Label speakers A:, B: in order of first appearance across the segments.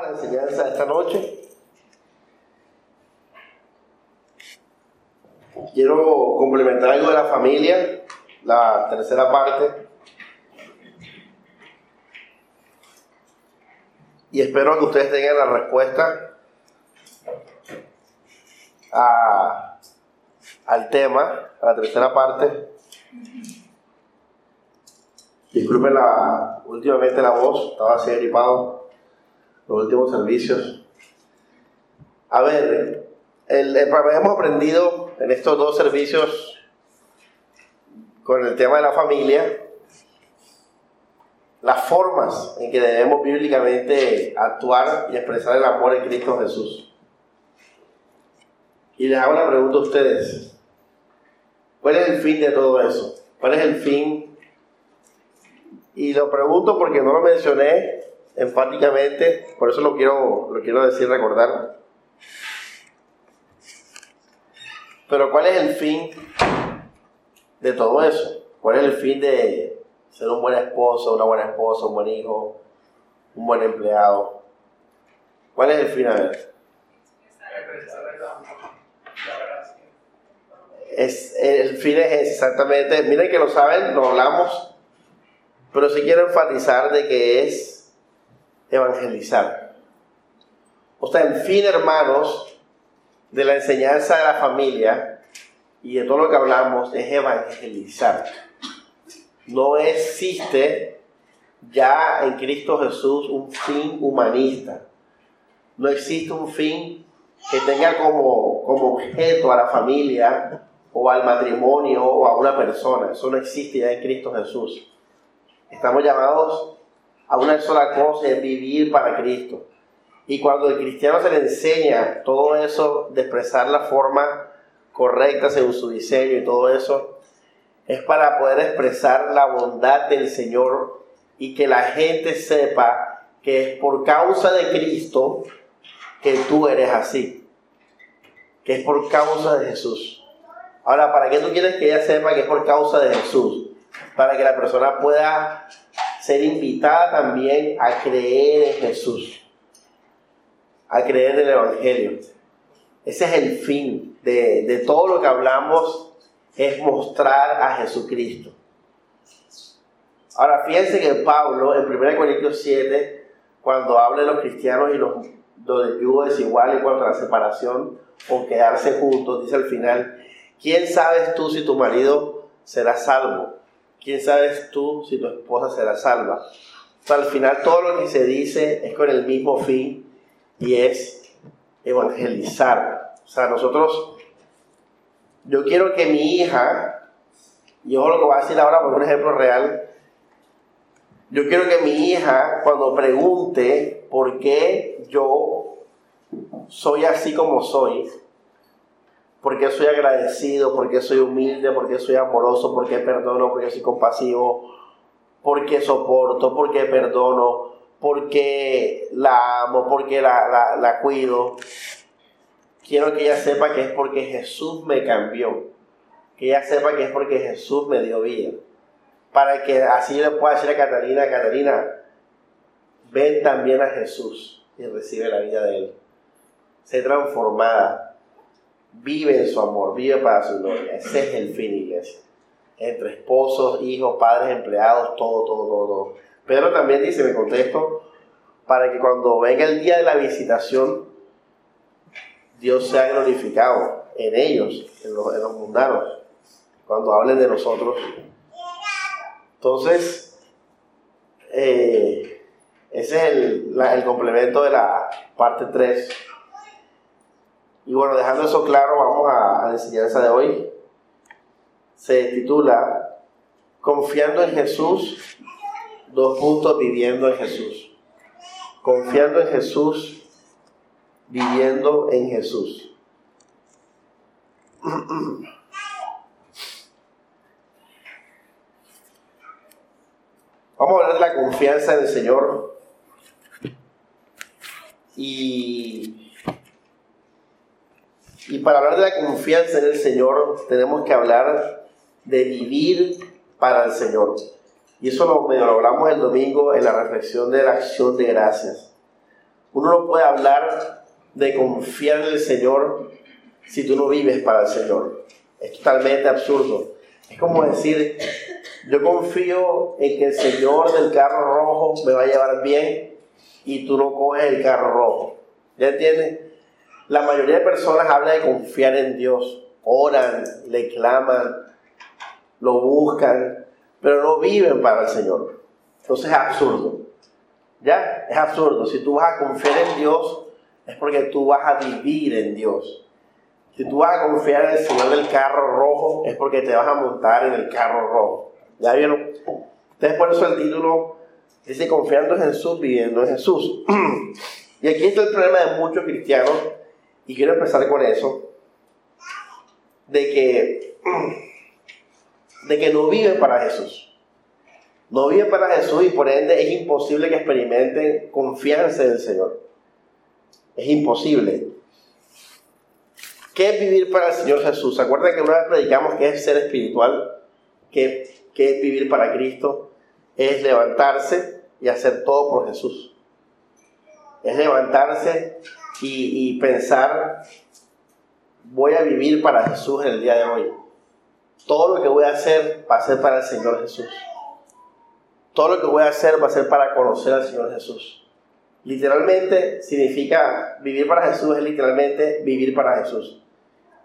A: a la enseñanza esta noche. Quiero complementar algo de la familia, la tercera parte. Y espero que ustedes tengan la respuesta al tema, a la tercera parte. Disculpen la, últimamente la voz, estaba así gripado los últimos servicios. A ver, el, hemos aprendido en estos dos servicios con el tema de la familia las formas en que debemos bíblicamente actuar y expresar el amor en Cristo Jesús. Y les hago la pregunta a ustedes. ¿Cuál es el fin de todo eso? ¿Cuál es el fin? Y lo pregunto porque no lo mencioné enfáticamente, por eso lo quiero, lo quiero decir, recordar. Pero ¿cuál es el fin de todo eso? ¿Cuál es el fin de ser un buen esposo, una buena esposa, un buen hijo, un buen empleado? ¿Cuál es el fin a ver? Es, el fin es exactamente, miren que lo saben, lo hablamos, pero sí quiero enfatizar de que es evangelizar. O sea, el fin, hermanos, de la enseñanza de la familia y de todo lo que hablamos es evangelizar. No existe ya en Cristo Jesús un fin humanista. No existe un fin que tenga como, como objeto a la familia o al matrimonio o a una persona. Eso no existe ya en Cristo Jesús. Estamos llamados a una sola cosa, es vivir para Cristo. Y cuando el cristiano se le enseña todo eso de expresar la forma correcta según su diseño y todo eso, es para poder expresar la bondad del Señor y que la gente sepa que es por causa de Cristo que tú eres así, que es por causa de Jesús. Ahora, ¿para qué tú quieres que ella sepa que es por causa de Jesús? Para que la persona pueda ser invitada también a creer en Jesús, a creer en el Evangelio. Ese es el fin de, de todo lo que hablamos, es mostrar a Jesucristo. Ahora, fíjense que Pablo, en 1 Corintios 7, cuando habla de los cristianos y los, los yugo desigual en cuanto a la separación o quedarse juntos, dice al final, ¿quién sabes tú si tu marido será salvo? ¿Quién sabes tú si tu esposa será salva? al final todo lo que se dice es con el mismo fin y es evangelizar. O sea, nosotros, yo quiero que mi hija, y yo lo que voy a decir ahora por un ejemplo real, yo quiero que mi hija cuando pregunte por qué yo soy así como soy, porque soy agradecido, porque soy humilde, porque soy amoroso, porque perdono, porque soy compasivo, porque soporto, porque perdono, porque la amo, porque la, la, cuido. Quiero que ella sepa que es porque Jesús me cambió, que ella sepa que es porque Jesús me dio vida, para que así le pueda decir a Catalina, Catalina, ven también a Jesús y recibe la vida de Él. Sé transformada, vive en su amor, vive para su gloria. Ese es el fin, iglesia. Entre esposos, hijos, padres, empleados, todo, todo, todo, todo. Pedro también dice, me contesto, para que cuando venga el día de la visitación, Dios sea glorificado en ellos, en los, en los mundanos, cuando hablen de nosotros. Entonces, eh, ese es el, el complemento de la parte 3 y bueno, dejando eso claro, vamos a, la enseñanza de hoy. Se titula Confiando en Jesús, dos puntos, viviendo en Jesús. Confiando en Jesús, viviendo en Jesús. Vamos a hablar de la confianza en el Señor. Y y para hablar de la confianza en el Señor, tenemos que hablar de vivir para el Señor. Y eso lo, lo hablamos el domingo en la reflexión de la acción de gracias. Uno no puede hablar de confiar en el Señor si tú no vives para el Señor. Es totalmente absurdo. Es como decir, yo confío en que el Señor del carro rojo me va a llevar bien y tú no coges el carro rojo. ¿Ya entiendes? La mayoría de personas habla de confiar en Dios, oran, le claman, lo buscan, pero no viven para el Señor. Entonces es absurdo. ¿Ya? Es absurdo. Si tú vas a confiar en Dios, es porque tú vas a vivir en Dios. Si tú vas a confiar en el Señor del carro rojo, es porque te vas a montar en el carro rojo. ¿Ya vieron? Entonces por eso el título dice confiando en Jesús, viviendo en Jesús. y aquí está el problema de muchos cristianos, y quiero empezar con eso, de que, de que no viven para Jesús. No viven para Jesús y por ende es imposible que experimenten confianza en el Señor. Es imposible. ¿Qué es vivir para el Señor Jesús? ¿Se que una vez predicamos que es ser espiritual? ¿Qué, es vivir para Cristo? Es levantarse y hacer todo por Jesús. Es levantarse y, y pensar, voy a vivir para Jesús en el día de hoy. Todo lo que voy a hacer va a ser para el Señor Jesús. Todo lo que voy a hacer va a ser para conocer al Señor Jesús. Literalmente significa vivir para Jesús, es literalmente vivir para Jesús.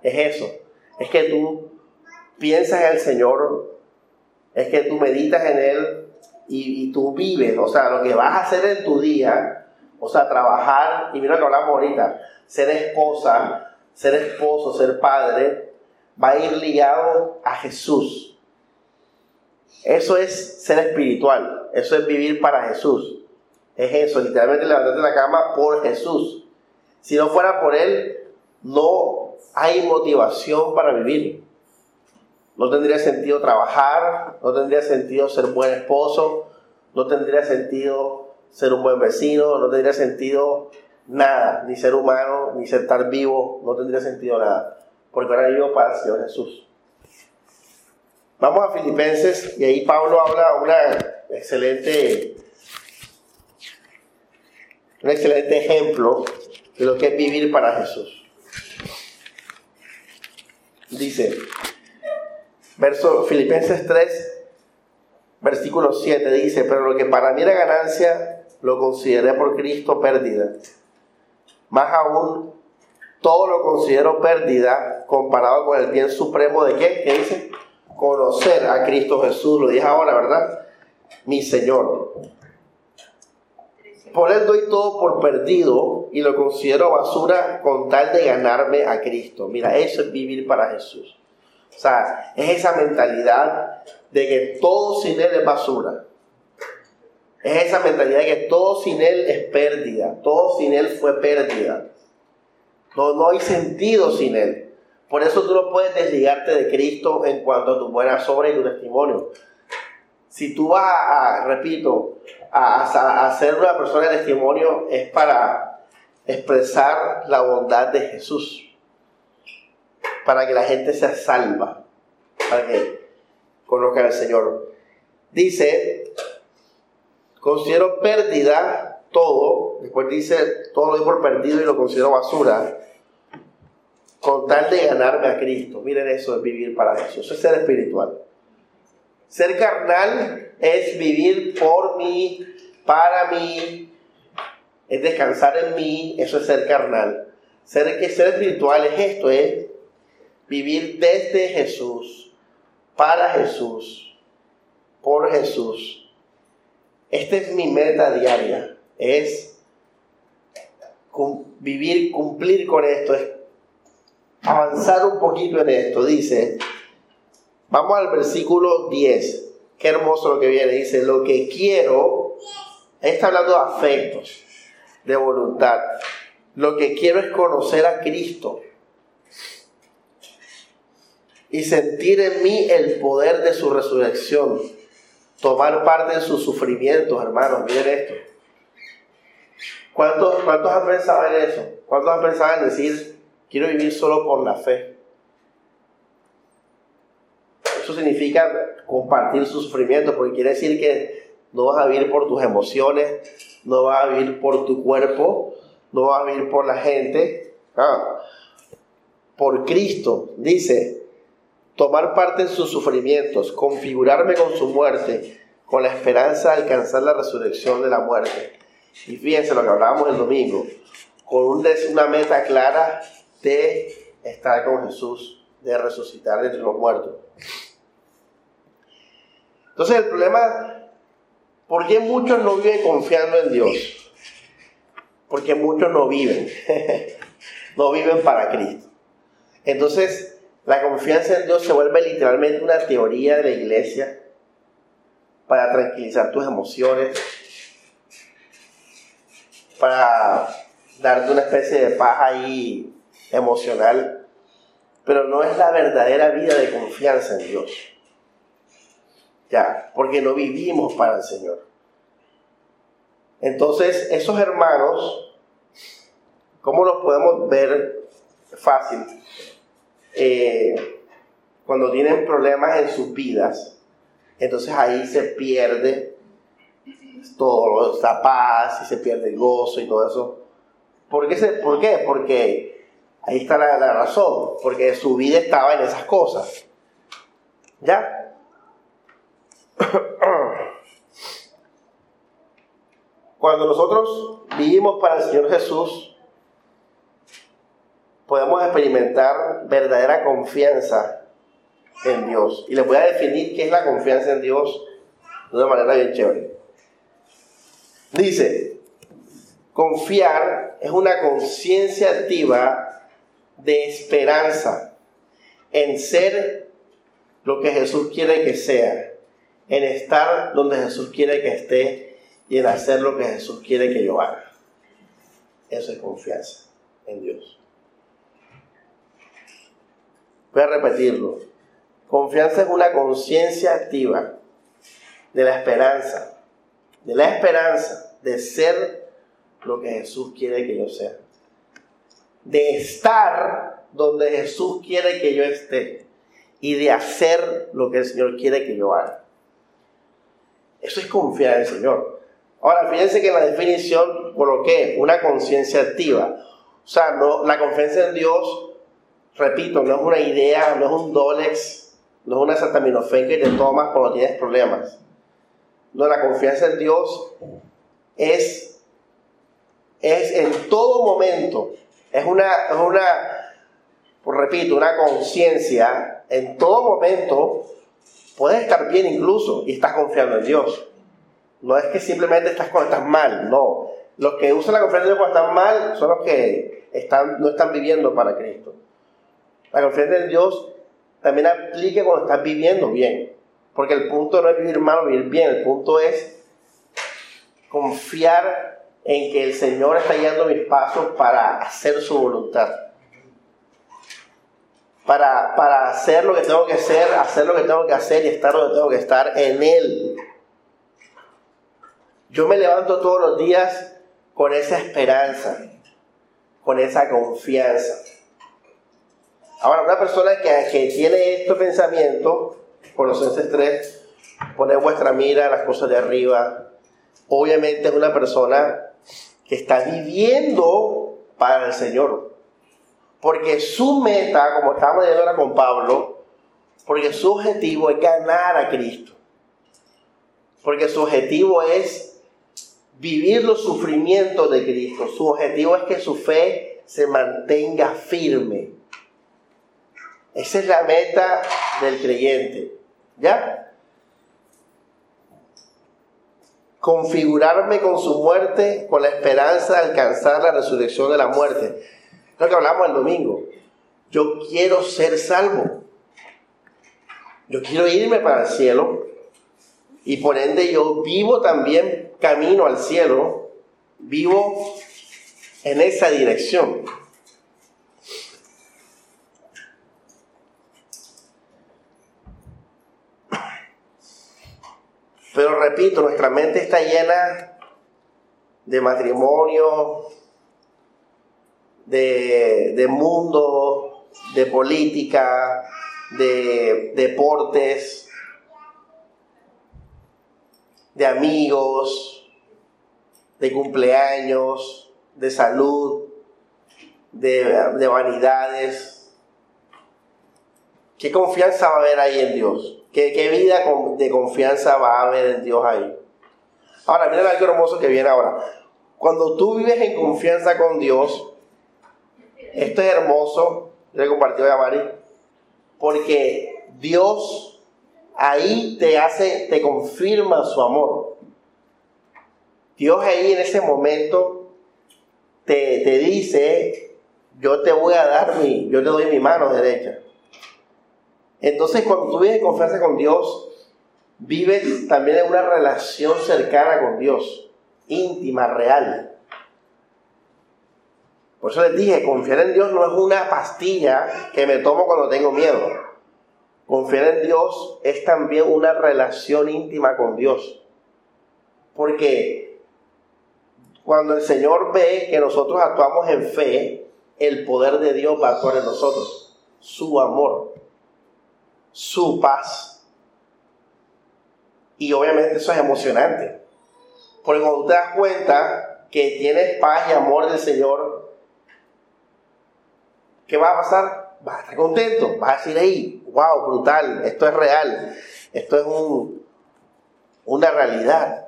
A: Es eso. Es que tú piensas en el Señor, es que tú meditas en Él y, tú vives. O sea, lo que vas a hacer en tu día, o sea, trabajar, y mira que hablamos ahorita, ser esposa, ser esposo, ser padre, va a ir ligado a Jesús. Eso es ser espiritual, eso es vivir para Jesús. Es eso, literalmente levantarte la cama por Jesús. Si no fuera por Él, no hay motivación para vivir. No tendría sentido trabajar, no tendría sentido ser buen esposo, no tendría sentido ser un buen vecino, no tendría sentido nada, ni ser humano, ni ser estar vivo, no tendría sentido nada, porque ahora vivo para el Señor Jesús. Vamos a Filipenses y ahí Pablo habla una excelente un excelente ejemplo de lo que es vivir para Jesús. Dice, verso Filipenses 3, versículo 7, dice, pero lo que para mí era ganancia, lo consideré por Cristo pérdida. Más aún, todo lo considero pérdida comparado con el bien supremo de qué? ¿Qué dice? Conocer a Cristo Jesús, lo dije ahora, ¿verdad? Mi Señor por él doy todo por perdido y lo considero basura con tal de ganarme a Cristo. Mira, eso es vivir para Jesús. O sea, es esa mentalidad de que todo sin Él es basura. Es esa mentalidad de que todo sin Él es pérdida. Todo sin Él fue pérdida. No, no hay sentido sin Él. Por eso tú no puedes desligarte de Cristo en cuanto a tu buena obras y tu testimonio. Si tú vas a repito, a, ser una persona de testimonio es para expresar la bondad de Jesús, para que la gente sea salva, para que conozcan al Señor. Dice, considero pérdida todo, después dice, todo lo doy por perdido y lo considero basura, con tal de ganarme a Cristo. Miren eso es vivir para Jesús, eso es ser espiritual. Ser carnal es vivir por mí, para mí, es descansar en mí, eso es ser carnal. Ser, ser espiritual es esto, es vivir desde Jesús, para Jesús, por Jesús. Esta es mi meta diaria, es vivir, cumplir con esto, es avanzar un poquito en esto. Dice, Vamos al versículo 10. Qué hermoso lo que viene. Dice, lo que quiero, está hablando de afectos, de voluntad. Lo que quiero es conocer a Cristo y sentir en mí el poder de su resurrección. Tomar parte en sus sufrimientos, hermanos. Miren esto. ¿Cuántos, ¿Cuántos han pensado en eso? ¿Cuántos han pensado en decir, quiero vivir solo por la fe? Eso significa compartir su sufrimiento, porque quiere decir que no vas a vivir por tus emociones, no vas a vivir por tu cuerpo, no vas a vivir por la gente, ah, por Cristo, dice, tomar parte en sus sufrimientos, configurarme con su muerte, con la esperanza de alcanzar la resurrección de la muerte. Y fíjense lo que hablábamos el domingo, con una meta clara de estar con Jesús, de resucitar entre los muertos. Entonces el problema, ¿por qué muchos no viven confiando en Dios? Porque muchos no viven, no viven para Cristo. Entonces, la confianza en Dios se vuelve literalmente una teoría de la iglesia para tranquilizar tus emociones, para darte una especie de paz ahí emocional, pero no es la verdadera vida de confianza en Dios. Ya, porque no vivimos para el Señor. Entonces, esos hermanos, ¿cómo los podemos ver fácil? Eh, cuando tienen problemas en sus vidas, entonces ahí se pierde todo, esa paz y se pierde el gozo y todo eso. ¿Por qué? ¿Por qué? Porque ahí está la, la razón, porque su vida estaba en esas cosas. ¿Ya? Cuando nosotros vivimos para el Señor Jesús, podemos experimentar verdadera confianza en Dios. Y les voy a definir qué es la confianza en Dios de una manera bien chévere. Dice, confiar es una conciencia activa de esperanza en ser lo que Jesús quiere que sea, en estar donde Jesús quiere que esté y en hacer lo que Jesús quiere que yo haga. Eso es confianza en Dios. Voy a repetirlo. Confianza es una conciencia activa de la esperanza, de la esperanza de ser lo que Jesús quiere que yo sea. De estar donde Jesús quiere que yo esté y de hacer lo que el Señor quiere que yo haga. Eso es confiar en el Señor. Ahora, fíjense que la definición coloqué una conciencia activa. O sea, no, la confianza en Dios repito, no es una idea, no es un Dolex, no es una acetaminofén que te tomas cuando tienes problemas. No, la confianza en Dios es, es en todo momento, es una, es una pues repito, una conciencia, en todo momento puedes estar bien incluso y estás confiando en Dios. No es que simplemente estás cuando estás mal, no. Los que usan la confianza en Dios cuando están mal son los que están, no están viviendo para Cristo. La confianza en Dios también aplique cuando estás viviendo bien. Porque el punto no es vivir mal o vivir bien, el punto es confiar en que el Señor está guiando mis pasos para hacer su voluntad. Para, para hacer lo que tengo que hacer, hacer lo que tengo que hacer y estar donde tengo que estar en Él. Yo me levanto todos los días con esa esperanza, con esa confianza. Ahora, una persona que, que tiene este pensamiento, Colosenses 3, poner vuestra mira en las cosas de arriba, obviamente es una persona que está viviendo para el Señor. Porque su meta, como estábamos diciendo ahora con Pablo, porque su objetivo es ganar a Cristo. Porque su objetivo es vivir los sufrimientos de Cristo. Su objetivo es que su fe se mantenga firme. Esa es la meta del creyente. ¿Ya? Configurarme con su muerte con la esperanza de alcanzar la resurrección de la muerte. Lo que hablamos el domingo. Yo quiero ser salvo. Yo quiero irme para el cielo. Y por ende yo vivo también camino al cielo. Vivo en esa dirección. Pero repito, nuestra mente está llena de matrimonio, de, mundo, de política, de deportes, de amigos, de cumpleaños, de salud, de, vanidades. ¿Qué confianza va a haber ahí en Dios? ¿Qué, ¿Qué, vida de confianza va a haber en Dios ahí? Ahora, miren algo hermoso que viene ahora. Cuando tú vives en confianza con Dios, esto es hermoso, le compartió a Mari, porque Dios ahí te hace, te confirma su amor. Dios ahí en ese momento te, te dice, yo te voy a dar mi, yo te doy mi mano derecha. Entonces cuando tú vives en confianza con Dios, vives también en una relación cercana con Dios, íntima, real. Por eso les dije, confiar en Dios no es una pastilla que me tomo cuando tengo miedo. Confiar en Dios es también una relación íntima con Dios. Porque cuando el Señor ve que nosotros actuamos en fe, el poder de Dios va a actuar en nosotros. Su amor, su paz. Y obviamente eso es emocionante. Porque cuando te das cuenta que tienes paz y amor del Señor, ¿qué va a pasar? Vas a estar contento, vas a decir ahí, wow, brutal, esto es real, esto es un, una realidad.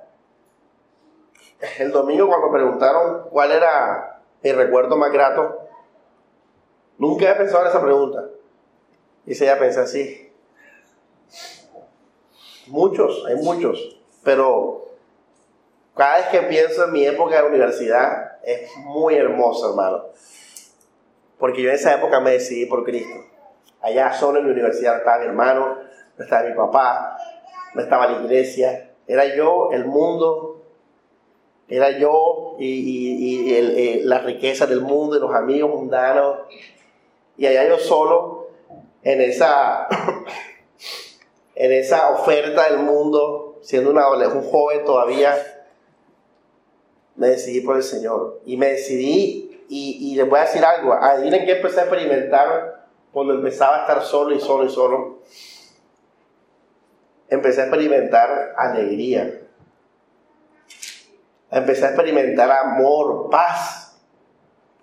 A: El domingo cuando preguntaron cuál era mi recuerdo más grato, nunca he pensado en esa pregunta. Y se ya pensé así. Muchos, hay muchos, pero cada vez que pienso en mi época de universidad es muy hermoso, hermano. Porque yo en esa época me decidí por Cristo. Allá solo en la universidad no estaba mi hermano, no estaba mi papá, no estaba la iglesia. Era yo, el mundo, era yo y, y, la riqueza del mundo y los amigos mundanos. Y allá yo solo, en esa, en esa oferta del mundo, siendo una, un joven todavía, me decidí por el Señor. Y me decidí y, les voy a decir algo, adivinen qué empecé a experimentar cuando empezaba a estar solo y solo y solo. Empecé a experimentar alegría. Empecé a experimentar amor, paz.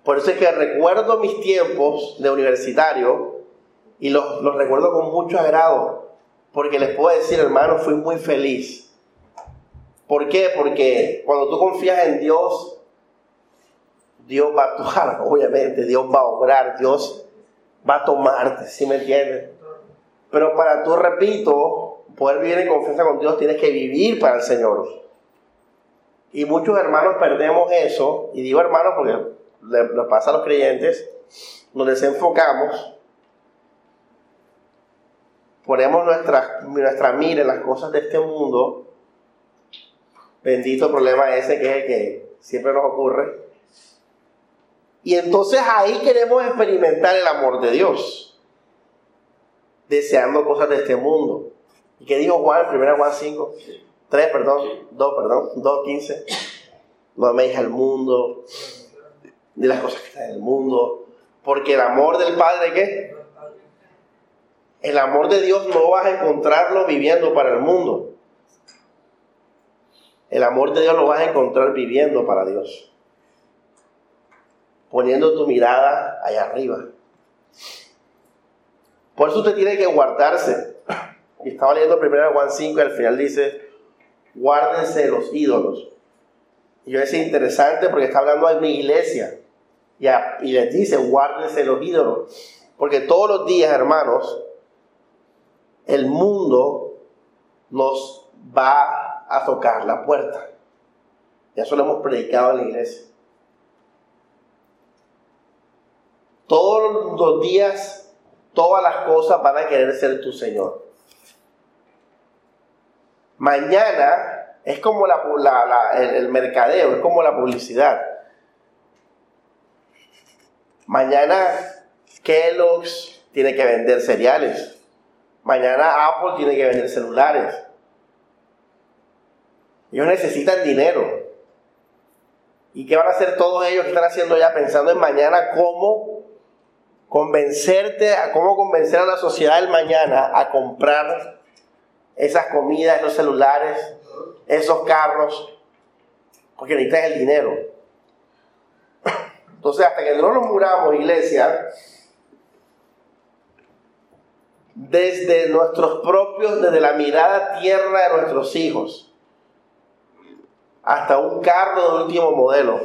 A: Por eso es que recuerdo mis tiempos de universitario y los, los recuerdo con mucho agrado. Porque les puedo decir, hermano, fui muy feliz. ¿Por qué? Porque cuando tú confías en Dios, Dios va a actuar, obviamente, Dios va a obrar, Dios va a tomarte, ¿sí me entiendes? Pero para tú, repito, poder vivir en confianza con Dios, tienes que vivir para el Señor. Y muchos hermanos perdemos eso, y digo hermanos porque nos pasa a los creyentes, nos desenfocamos, ponemos nuestra, nuestra mira en las cosas de este mundo, bendito problema ese que es el que siempre nos ocurre, y entonces ahí queremos experimentar el amor de Dios, deseando cosas de este mundo. ¿Y qué dijo Juan, 1 Juan 5? 3, perdón, 2, perdón, 2, 15. No améis al mundo, ni las cosas que están en el mundo, porque el amor del Padre, ¿qué? El amor de Dios no vas a encontrarlo viviendo para el mundo. El amor de Dios lo vas a encontrar viviendo para Dios poniendo tu mirada allá arriba. Por eso usted tiene que guardarse. Y estaba leyendo primero Juan 5 y al final dice, guárdense los ídolos. Y yo es interesante porque está hablando de mi iglesia. Y, y les dice, guárdense los ídolos. Porque todos los días, hermanos, el mundo nos va a tocar la puerta. Ya eso lo hemos predicado en la iglesia. Todos los días, todas las cosas van a querer ser tu Señor. Mañana es como el, mercadeo, es como la publicidad. Mañana Kellogg's tiene que vender cereales. Mañana Apple tiene que vender celulares. Ellos necesitan dinero. ¿Y qué van a hacer todos ellos que están haciendo ya pensando en mañana cómo convencerte a cómo convencer a la sociedad del mañana a comprar esas comidas, esos celulares, esos carros. porque necesitas el dinero. Entonces, hasta que no nos muramos, iglesia, desde nuestros propios, desde la mirada tierra de nuestros hijos, hasta un carro de último modelo,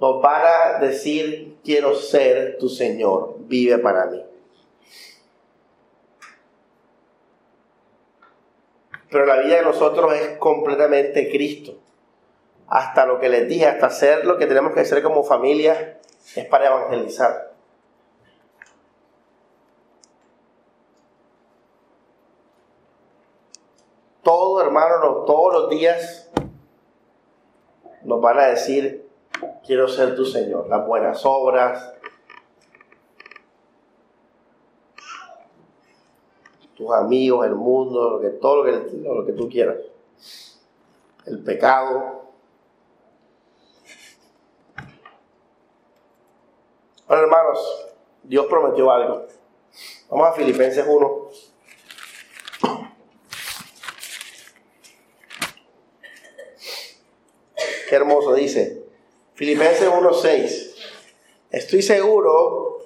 A: nos van a decir, quiero ser tu Señor, vive para mí. Pero la vida de nosotros es completamente Cristo. Hasta lo que les dije, hasta hacer lo que tenemos que hacer como familia, es para evangelizar. Todo, hermano, todos los días nos van a decir, quiero ser tu Señor, las buenas obras, tus amigos, el mundo, lo que, todo lo que, lo que tú quieras. El pecado. Bueno, hermanos, Dios prometió algo. Vamos a Filipenses 1. Qué dice. Filipenses 1.6. Estoy seguro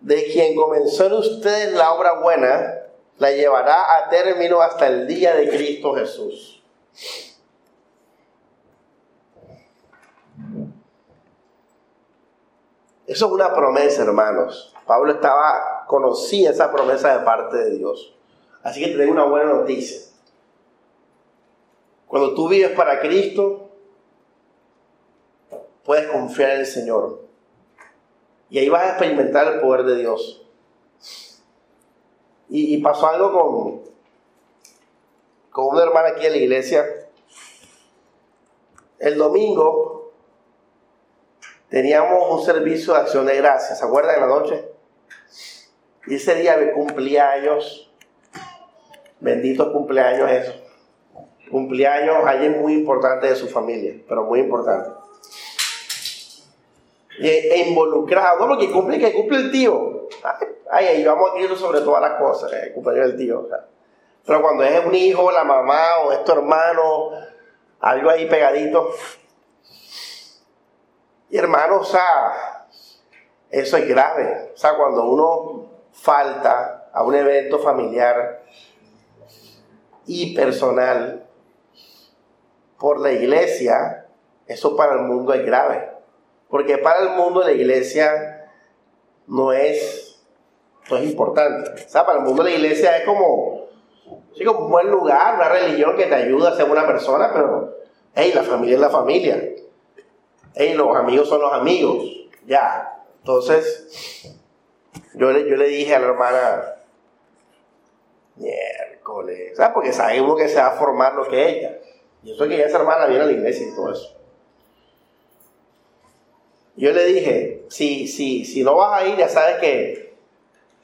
A: de quien comenzó en ustedes la obra buena, la llevará a término hasta el día de Cristo Jesús. Eso es una promesa, hermanos. Pablo estaba, conocía esa promesa de parte de Dios. Así que te tengo una buena noticia. Cuando tú vives para Cristo, puedes confiar en el Señor. Y ahí vas a experimentar el poder de Dios. Y, pasó algo con, con una hermana aquí en la iglesia. El domingo teníamos un servicio de acción de gracias, ¿se acuerdan de la noche? Y ese día de cumpleaños, benditos cumpleaños eso. Cumpleaños, alguien muy importante de su familia, pero muy importante. E, involucrado, no lo que cumple, que cumple el tío. Ay, ahí vamos a ir sobre todas las cosas, el cumpleaños del tío. Pero cuando es un hijo, la mamá o es tu hermano, algo ahí pegadito. Y hermano, o sea, eso es grave. O sea, cuando uno falta a un evento familiar y personal por la iglesia, eso para el mundo es grave. Porque para el mundo la iglesia no es esto es importante. O sea, para el mundo la iglesia es como, sí, como un buen lugar, una religión que te ayuda a ser una persona, pero, hey, la familia es la familia. Hey, los amigos son los amigos. Ya. Entonces, yo le, yo le dije a la hermana, miércoles, ¿sabes? Porque sabe uno que se va a formar lo que ella. Y eso es que ya esa hermana viene a la iglesia y todo eso. Yo le dije, si, si, si no vas a ir, ya sabes que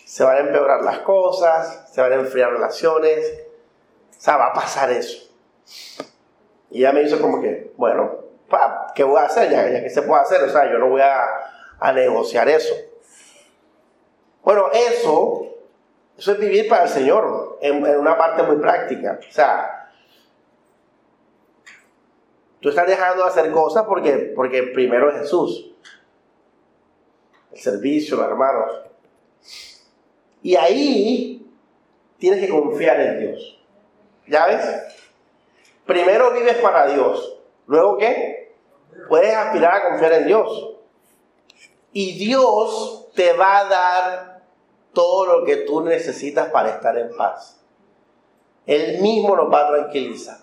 A: se van a empeorar las cosas, se van a enfriar relaciones, o sea, va a pasar eso. Y ella me hizo como que, bueno, ¿qué voy a hacer? Ya, ya que se puede hacer, o sea, yo no voy a, negociar eso. Bueno, eso, eso es vivir para el Señor, en, una parte muy práctica. O sea, tú estás dejando de hacer cosas porque, porque primero es Jesús. Servicio, hermanos. Y ahí tienes que confiar en Dios. ¿Ya ves? Primero vives para Dios. Luego qué? Puedes aspirar a confiar en Dios. Y Dios te va a dar todo lo que tú necesitas para estar en paz. Él mismo nos va a tranquilizar.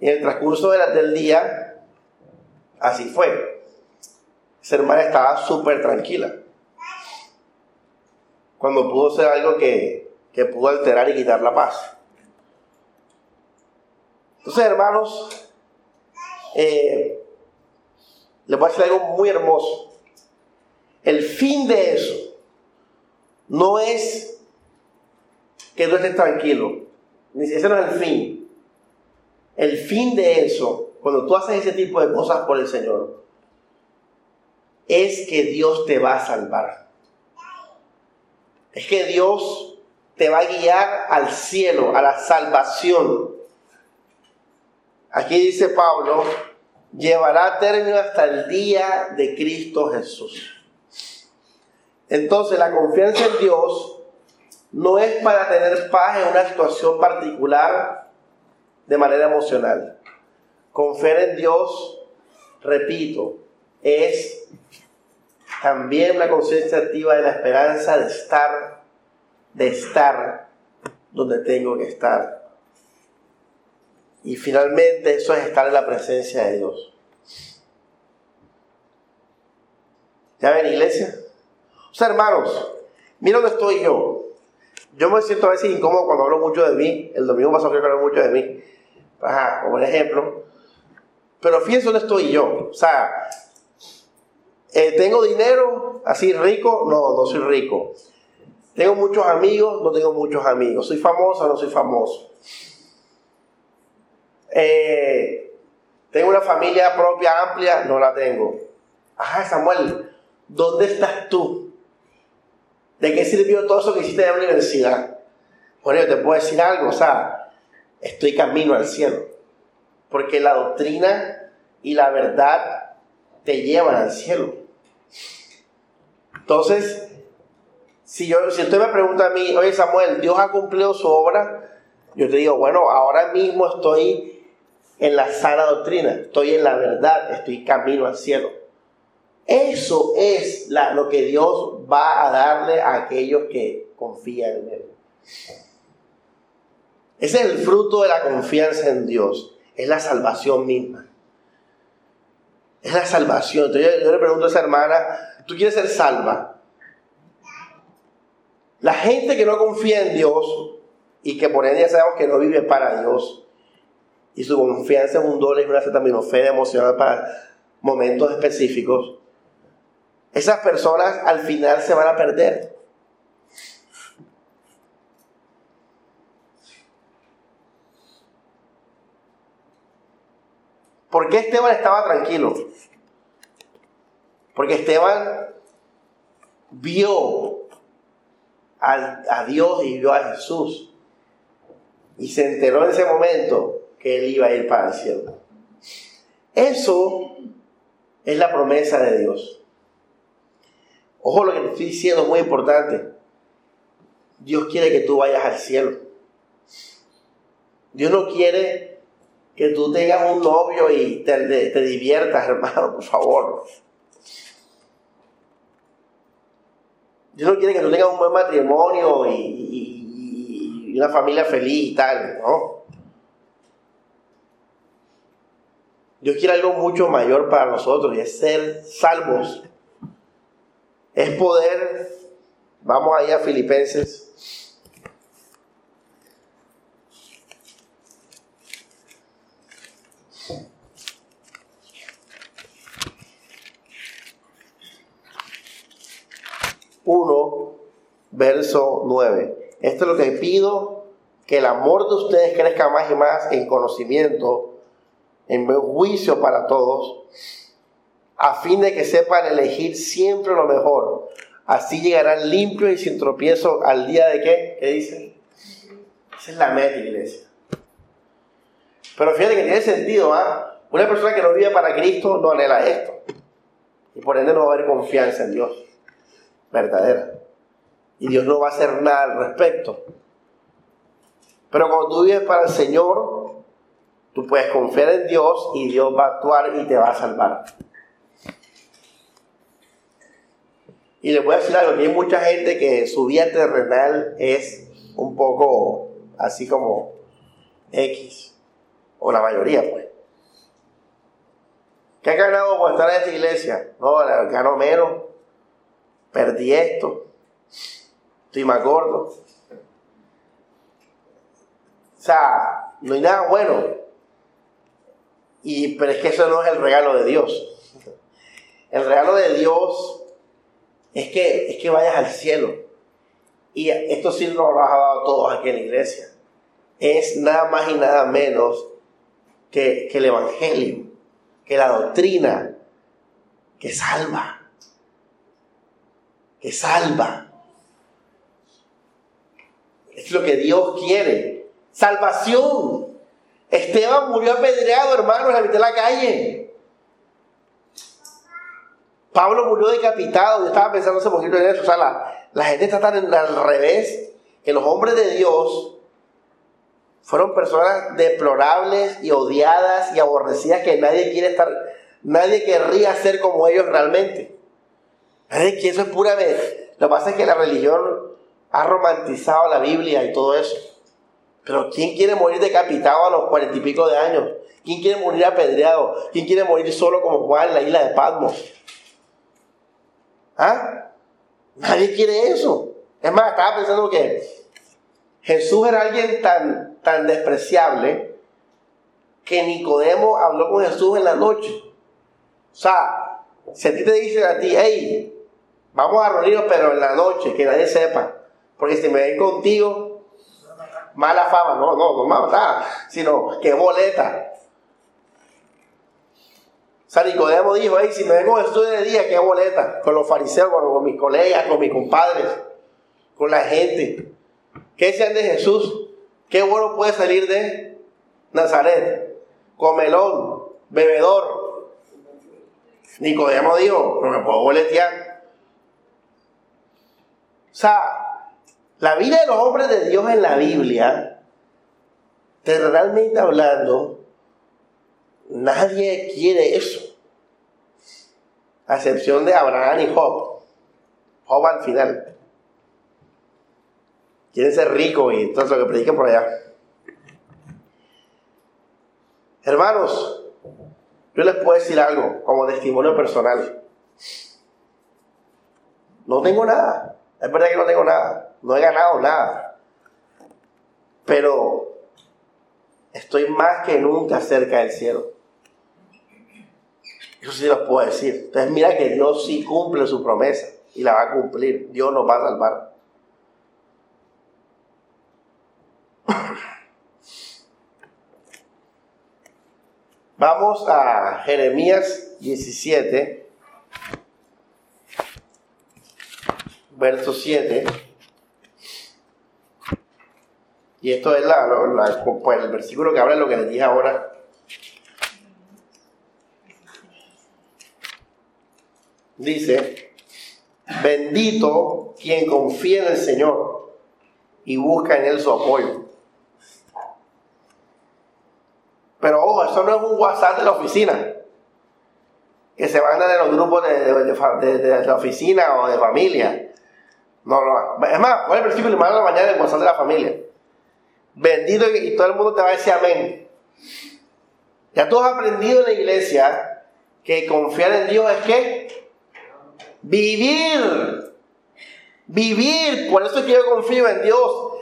A: En el transcurso del día, así fue. Esa hermana estaba súper tranquila cuando pudo ser algo que, pudo alterar y quitar la paz. Entonces, hermanos, eh, les voy a decir algo muy hermoso. El fin de eso no es que tú estés tranquilo. Ese no es el fin. El fin de eso, cuando tú haces ese tipo de cosas por el Señor, es que Dios te va a salvar. Es que Dios te va a guiar al cielo, a la salvación. aquí dice Pablo, llevará término hasta el día de Cristo Jesús. Entonces la confianza en Dios no es para tener paz en una situación particular de manera emocional. Confiar en Dios, repito, es también la conciencia activa de la esperanza de estar, de estar donde tengo que estar. Y finalmente eso es estar en la presencia de Dios. ¿Ya ven, iglesia? O sea, hermanos, mira dónde estoy yo. Yo me siento a veces incómodo cuando hablo mucho de mí. El domingo pasado creo que hablo mucho de mí. Ajá, como un ejemplo. Pero fíjense dónde estoy yo. O sea, eh, ¿tengo dinero así rico? No, no soy rico. ¿Tengo muchos amigos? No tengo muchos amigos. ¿Soy famoso? No soy famoso. Eh, ¿Tengo una familia propia amplia? No la tengo. Ajá, Samuel, ¿dónde estás tú? ¿De qué sirvió todo eso que hiciste en la universidad? Bueno, yo te puedo decir algo, o sea, estoy camino al cielo. Porque la doctrina y la verdad te llevan al cielo. Entonces, si, yo, si usted me pregunta a mí, oye Samuel, ¿Dios ha cumplido su obra? Yo te digo, bueno, ahora mismo estoy en la sana doctrina, estoy en la verdad, estoy camino al cielo. Eso es lo que Dios va a darle a aquellos que confían en Él. Ese es el fruto de la confianza en Dios, es la salvación misma. Es la salvación. Entonces yo, le pregunto a esa hermana, ¿tú quieres ser salva? La gente que no confía en Dios y que por ende ya sabemos que no vive para Dios y su confianza en un dólar es una acetaminofén emocional para momentos específicos, esas personas al final se van a perder. ¿Por qué Esteban estaba tranquilo? Porque Esteban vio a, Dios y vio a Jesús. Y se enteró en ese momento que él iba a ir para el cielo. Eso es la promesa de Dios. Ojo lo que te estoy diciendo, es muy importante. Dios quiere que tú vayas al cielo. Dios no quiere que tú tengas un novio y te, te diviertas, hermano, por favor. Dios no quiere que tú tengas un buen matrimonio y, una familia feliz y tal, ¿no? Dios quiere algo mucho mayor para nosotros y es ser salvos. Es poder, vamos ahí a Filipenses 1, verso 9. Esto es lo que pido, que el amor de ustedes crezca más y más en conocimiento, en juicio para todos, a fin de que sepan elegir siempre lo mejor. Así llegarán limpios y sin tropiezo al día de qué? ¿Qué dicen? Esa es la meta, iglesia. Pero fíjate que tiene sentido, ¿ah? Una persona que no vive para Cristo no anhela esto. Y por ende no va a haber confianza en Dios verdadera. Y Dios no va a hacer nada al respecto. Pero cuando tú vives para el Señor, tú puedes confiar en Dios y Dios va a actuar y te va a salvar. Y les voy a decir algo, que hay mucha gente que su vida terrenal es un poco así como X, o la mayoría pues. ¿Qué ha ganado por estar en esta iglesia? No, ganó menos perdí esto, estoy más gordo. O sea, no hay nada bueno. Y, pero es que eso no es el regalo de Dios. El regalo de Dios es que, es que vayas al cielo. Y esto sí lo ha dado a todos aquí en la iglesia. Es nada más y nada menos que, que el Evangelio, que la doctrina que salva que salva. Es lo que Dios quiere. Salvación. Esteban murió apedreado, hermano, en la mitad de la calle. Pablo murió decapitado. Yo estaba pensando hace poquito en eso. O sea, la, gente está tan al revés que los hombres de Dios fueron personas deplorables y odiadas y aborrecidas que nadie quiere estar, nadie querría ser como ellos realmente. Nadie quiere, eso es pura vez. Lo que pasa es que la religión ha romantizado la Biblia y todo eso. Pero ¿quién quiere morir decapitado a los cuarenta y pico de años? ¿Quién quiere morir apedreado? ¿Quién quiere morir solo como Juan en la isla de Patmos? ¿Ah? Nadie quiere eso. Es más, estaba pensando que Jesús era alguien tan, tan despreciable que Nicodemo habló con Jesús en la noche. O sea, si a ti te dicen a ti, hey, vamos a reunirnos, pero en la noche, que nadie sepa, porque si me ven contigo, mala fama, no, no, no nada, sino que boleta. San Nicodemo dijo, hey, si me vengo estudio de día, qué boleta, con los fariseos, con, mis colegas, con mis compadres, con la gente. ¿Qué decían de Jesús? ¿Qué bueno puede salir de Nazaret? Comelón, bebedor. Nicodemo dijo, no me puedo boletear. O sea, la vida de los hombres de Dios en la Biblia, terrenalmente hablando, Nadie quiere eso. A excepción de Abraham y Job. Job al final. Quieren ser ricos y entonces lo que predican por allá. Hermanos, yo les puedo decir algo como testimonio personal. No tengo nada. Es verdad que no tengo nada. No he ganado nada. Pero estoy más que nunca cerca del cielo. Eso sí los puedo decir. Entonces mira que Dios sí cumple su promesa y la va a cumplir. Dios nos va a salvar. Vamos a Jeremías 17, verso 7. Y esto es la, pues, el versículo que habla de lo que les dije ahora. Dice, bendito quien confía en el Señor y busca en Él su apoyo. Pero ojo, eso no es un WhatsApp de la oficina, que se mandan en los grupos de, la oficina o de familia. No, no. Es más, ¿cuál es el versículo y la mañana en el de la familia? Bendito y todo el mundo te va a decir amén. Ya tú has aprendido en la iglesia que confiar en Dios es que vivir. Vivir. Por eso es que yo confío en Dios.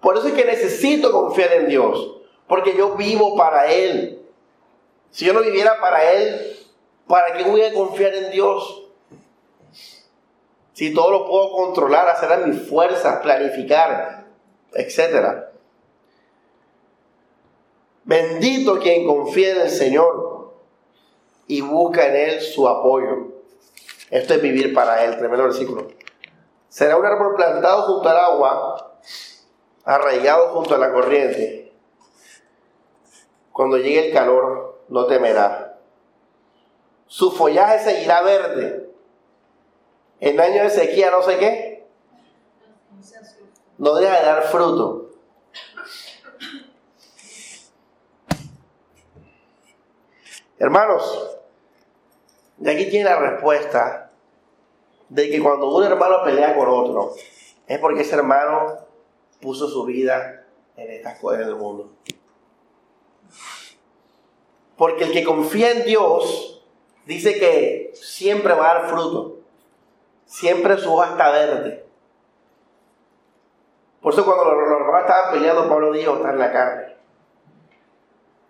A: Por eso es que necesito confiar en Dios. Porque yo vivo para Él. Si yo no viviera para Él, ¿para qué voy a confiar en Dios? Si todo lo puedo controlar, hacer a mis fuerzas, planificar, etc. Bendito quien confía en el Señor y busca en Él su apoyo. Esto es vivir para Él, tremendo versículo. Será un árbol plantado junto al agua, arraigado junto a la corriente. Cuando llegue el calor, no temerá. Su follaje seguirá verde. En año de sequía, no sé qué. No deja de dar fruto. Hermanos, y aquí tiene la respuesta de que cuando un hermano pelea con otro, es porque ese hermano puso su vida en estas cosas del mundo. Porque el que confía en Dios dice que siempre va a dar fruto. Siempre su hoja está verde. Por eso cuando los, hermanos estaban peleando, Pablo dijo, está en la carne.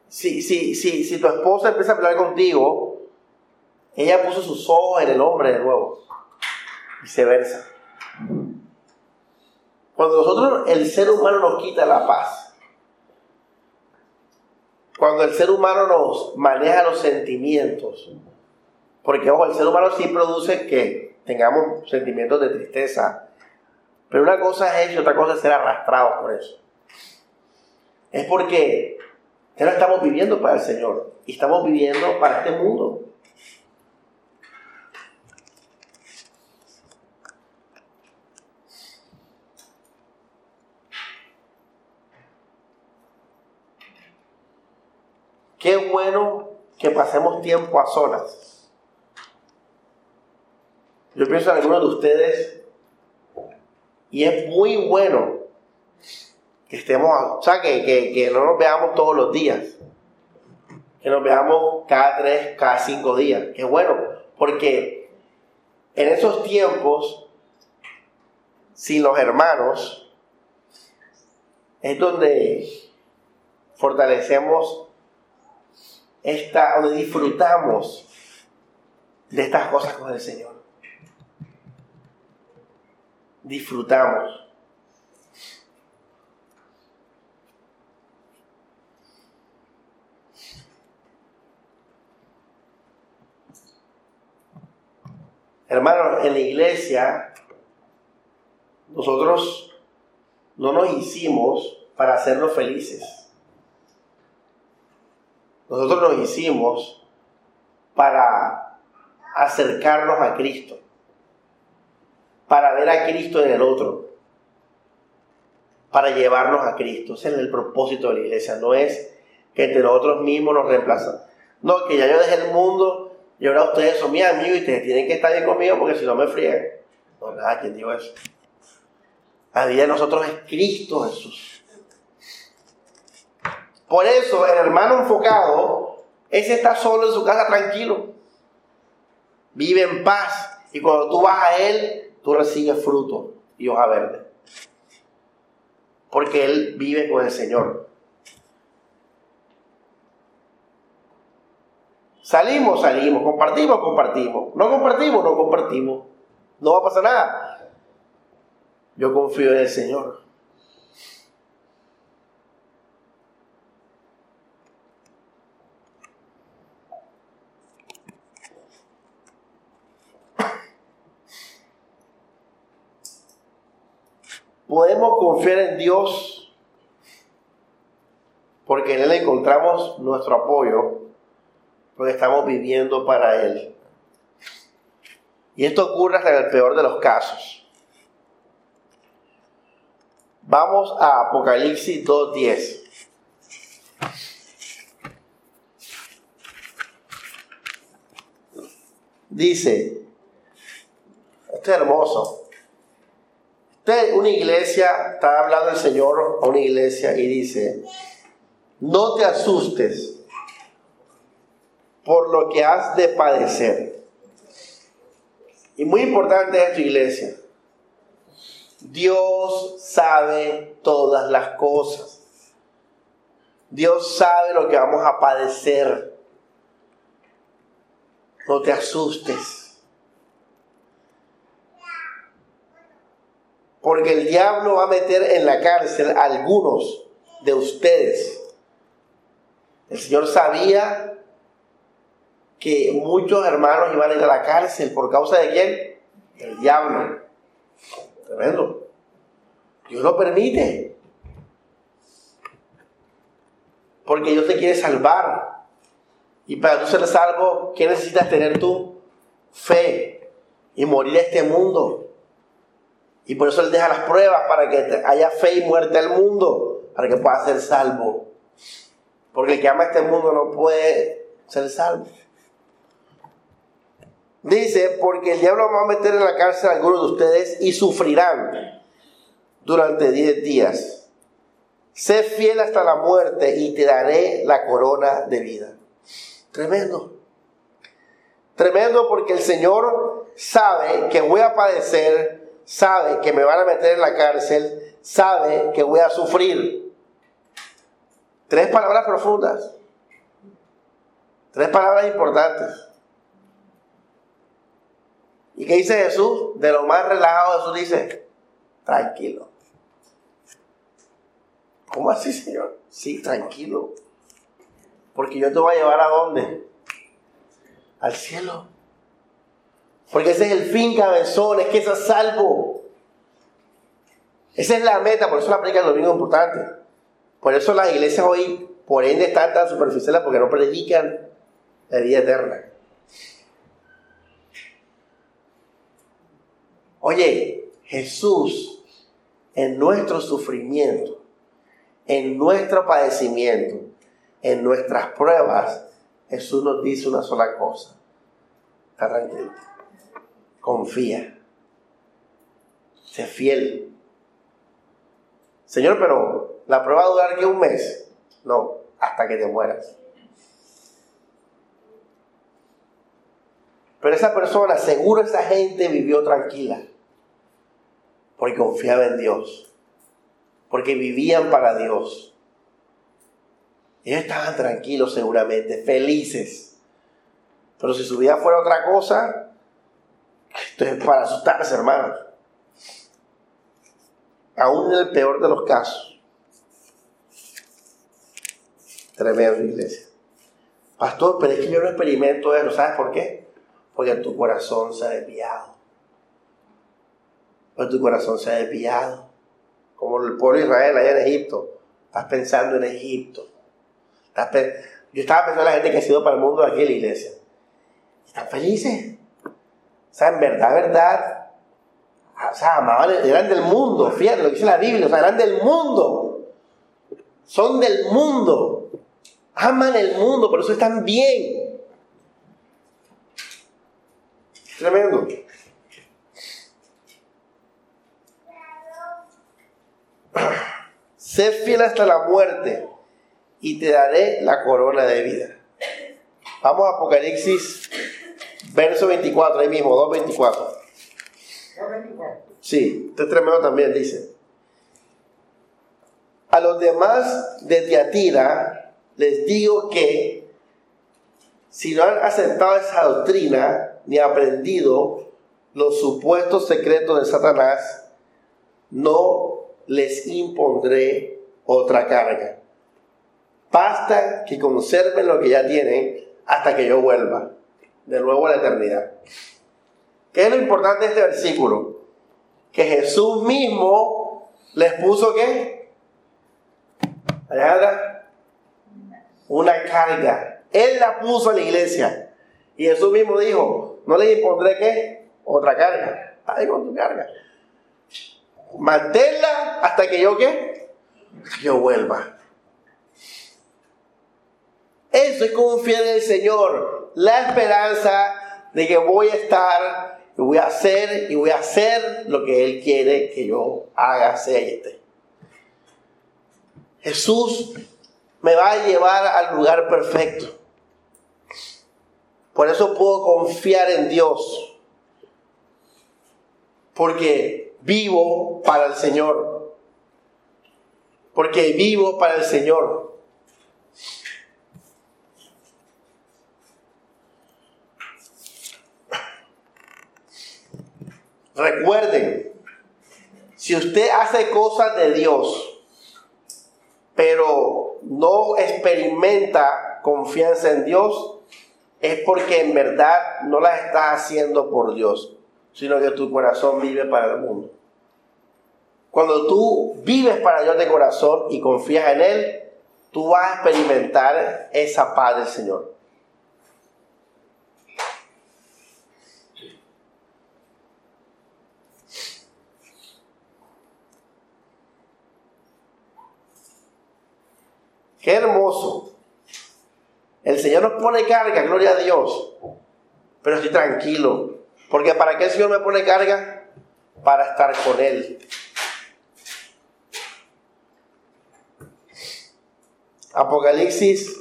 A: Si, si, si, si tu esposa empieza a pelear contigo, ella puso sus ojos en el hombre de nuevo. Viceversa. Cuando nosotros, el ser humano nos quita la paz, cuando el ser humano nos maneja los sentimientos, porque ojo, el ser humano sí produce que tengamos sentimientos de tristeza, pero una cosa es eso otra cosa es ser arrastrados por eso. Es porque Ya no estamos viviendo para el Señor, y estamos viviendo para este mundo. Qué bueno que pasemos tiempo a solas. Yo pienso en algunos de ustedes y es muy bueno que estemos, o sea, que, que no nos veamos todos los días, que nos veamos cada tres, cada cinco días. Qué bueno, porque en esos tiempos, sin los hermanos, es donde fortalecemos esta, donde disfrutamos de estas cosas con el Señor. Disfrutamos. Hermanos, en la iglesia nosotros no nos hicimos para hacernos felices. Nosotros nos hicimos para acercarnos a Cristo, para ver a Cristo en el otro, para llevarnos a Cristo. Ese es el propósito de la iglesia, no es que entre nosotros mismos nos reemplazan. No, que ya yo dejé el mundo y ahora ustedes son mis amigos y ustedes tienen que estar bien conmigo porque si no me friegan. No, nada, ¿quién dijo eso? La vida de nosotros es Cristo Jesús. Por eso el hermano enfocado, ese está solo en su casa tranquilo. Vive en paz. Y cuando tú vas a él, tú recibes fruto y hoja verde. Porque él vive con el Señor. Salimos, salimos. Compartimos, compartimos. No compartimos, no compartimos. No va a pasar nada. Yo confío en el Señor. Confiar en Dios porque en Él encontramos nuestro apoyo, porque estamos viviendo para Él. Y esto ocurre hasta en el peor de los casos. Vamos a Apocalipsis 2.10. Dice, esto es hermoso. Usted, una iglesia, está hablando el Señor a una iglesia y dice, no te asustes por lo que has de padecer. Y muy importante es tu iglesia. Dios sabe todas las cosas. Dios sabe lo que vamos a padecer. No te asustes. Porque el diablo va a meter en la cárcel a algunos de ustedes. El Señor sabía que muchos hermanos iban a ir a la cárcel por causa de quién? El diablo. Tremendo. Dios lo permite. Porque Dios te quiere salvar. Y para tú ser salvo, ¿qué necesitas tener tú? Fe y morir a este mundo. Y por eso Él deja las pruebas para que haya fe y muerte al mundo, para que pueda ser salvo. Porque el que ama este mundo no puede ser salvo. Dice, porque el diablo va a meter en la cárcel a algunos de ustedes y sufrirán durante diez días. Sé fiel hasta la muerte y te daré la corona de vida. Tremendo. Tremendo porque el Señor sabe que voy a padecer sabe que me van a meter en la cárcel, sabe que voy a sufrir. Tres palabras profundas. Tres palabras importantes. ¿Y qué dice Jesús? De lo más relajado Jesús dice, tranquilo. ¿Cómo así, Señor? Sí, tranquilo. Porque yo te voy a llevar a dónde? Al cielo. Porque ese es el fin, cabezón, es que seas salvo. Esa es la meta, por eso la predica el domingo importante. Por eso las iglesias hoy por ende están tan superficiales porque no predican la vida eterna. Oye, Jesús en nuestro sufrimiento, en nuestro padecimiento, en nuestras pruebas, Jesús nos dice una sola cosa. Está tranquilo. Confía. Sé fiel. Señor, pero la prueba va a durar que un mes. No, hasta que te mueras. Pero esa persona, seguro esa gente vivió tranquila. Porque confiaba en Dios. Porque vivían para Dios. Ellos estaban tranquilos seguramente, felices. Pero si su vida fuera otra cosa, esto es para asustarse, hermano. Aún en el peor de los casos. Tremendo, iglesia. Pastor, pero es que yo no experimento eso. ¿Sabes por qué? Porque tu corazón se ha desviado. Porque tu corazón se ha desviado. Como el pueblo de Israel allá en Egipto. Estás pensando en Egipto. Yo estaba pensando en la gente que ha sido para el mundo de aquí en la iglesia. Están felices. O sea, en verdad, verdad. O sea, amaban, eran del mundo. Fíjate lo que dice la Biblia. O sea, eran del mundo. Son del mundo. Aman el mundo, por eso están bien. Tremendo. Sé fiel hasta la muerte y te daré la corona de vida. Vamos a Apocalipsis, verso 24, ahí mismo, 2.24. Sí, este tremendo también dice. A los demás de Tiatira les digo que si no han aceptado esa doctrina ni aprendido los supuestos secretos de Satanás, no les impondré otra carga. Basta que conserven lo que ya tienen hasta que yo vuelva de nuevo a la eternidad. ¿Qué es lo importante de este versículo? Que Jesús mismo les puso qué? Una carga. Él la puso a la iglesia. Y Jesús mismo dijo, no les impondré qué? Otra carga. Ahí con tu carga. Manténla hasta que yo qué? yo vuelva. Eso es confiar en el Señor. La esperanza de que voy a estar, y voy a hacer y voy a hacer lo que Él quiere que yo haga, sea y. Jesús me va a llevar al lugar perfecto. Por eso puedo confiar en Dios. Porque vivo para el Señor. Porque vivo para el Señor. Recuerden, si usted hace cosas de Dios, pero no experimenta confianza en Dios, es porque en verdad no las está haciendo por Dios, sino que tu corazón vive para el mundo. Cuando tú vives para Dios de corazón y confías en Él, tú vas a experimentar esa paz del Señor. Qué hermoso. El Señor nos pone carga, gloria a Dios. Pero estoy tranquilo. Porque ¿para qué el Señor me pone carga? Para estar con Él. Apocalipsis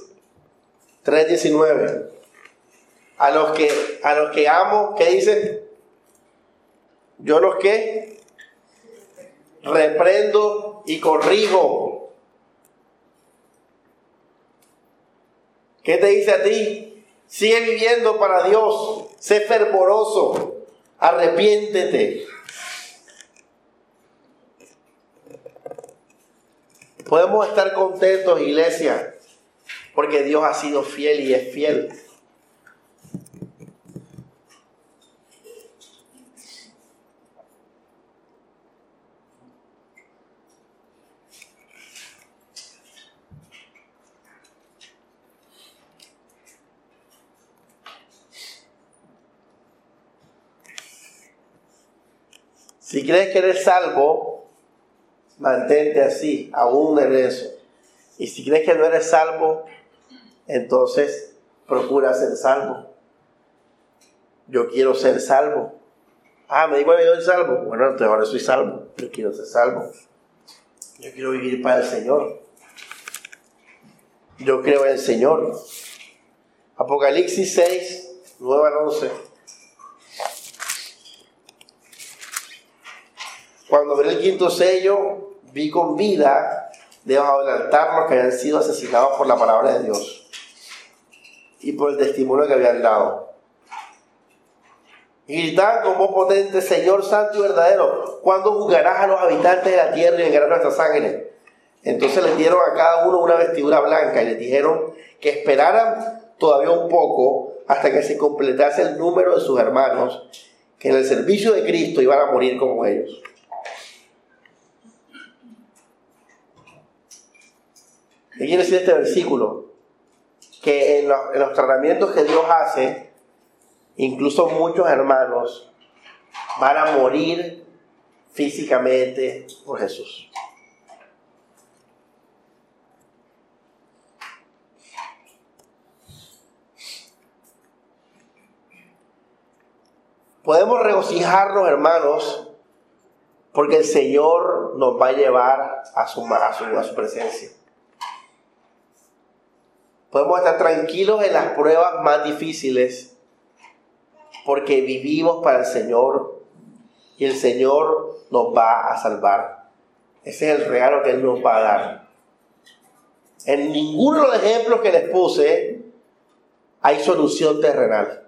A: 3:19. A los que a los que amo, ¿qué dice? Yo los que reprendo y corrijo ¿Qué te dice a ti? Sigue viviendo para Dios. Sé fervoroso. Arrepiéntete. Podemos estar contentos, iglesia, porque Dios ha sido fiel y es fiel. Si crees que eres salvo, mantente así, aún en eso. Y si crees que no eres salvo, entonces procura ser salvo. Yo quiero ser salvo. Ah, me que yo soy salvo. Bueno, entonces ahora soy salvo. Yo quiero ser salvo. Yo quiero vivir para el Señor. Yo creo en el Señor. Apocalipsis 6, 9 al 11. Cuando abrí el quinto sello, vi con vida debajo del altar los que habían sido asesinados por la palabra de Dios y por el testimonio que habían dado. Y gritaban con voz potente, Señor Santo y verdadero, ¿cuándo juzgarás a los habitantes de la tierra y vengarás nuestra sangre? Entonces les dieron a cada uno una vestidura blanca y les dijeron que esperaran todavía un poco hasta que se completase el número de sus hermanos, que en el servicio de Cristo iban a morir como ellos. ¿Qué quiere decir este versículo? Que en los, en los tratamientos que Dios hace, incluso muchos hermanos van a morir físicamente por Jesús. Podemos regocijarnos, hermanos, porque el Señor nos va a llevar a su presencia. Podemos estar tranquilos en las pruebas más difíciles porque vivimos para el Señor y el Señor nos va a salvar. Ese es el regalo que Él nos va a dar. En ninguno de los ejemplos que les puse hay solución terrenal.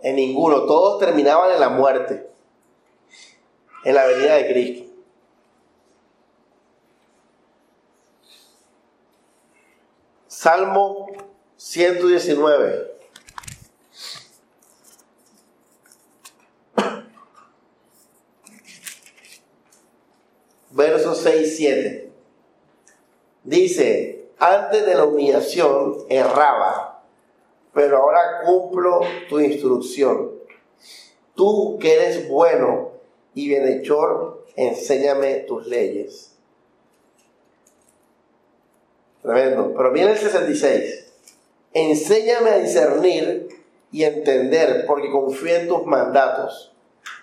A: En ninguno. Todos terminaban en la muerte. En la venida de Cristo. Salmo 119. Versos 6 y 7. Dice, antes de la humillación erraba pero ahora cumplo tu instrucción. Tú que eres bueno y bienhechor, enséñame tus leyes. Tremendo. Pero viene el 66. Enséñame a discernir y entender, porque confío en tus mandatos.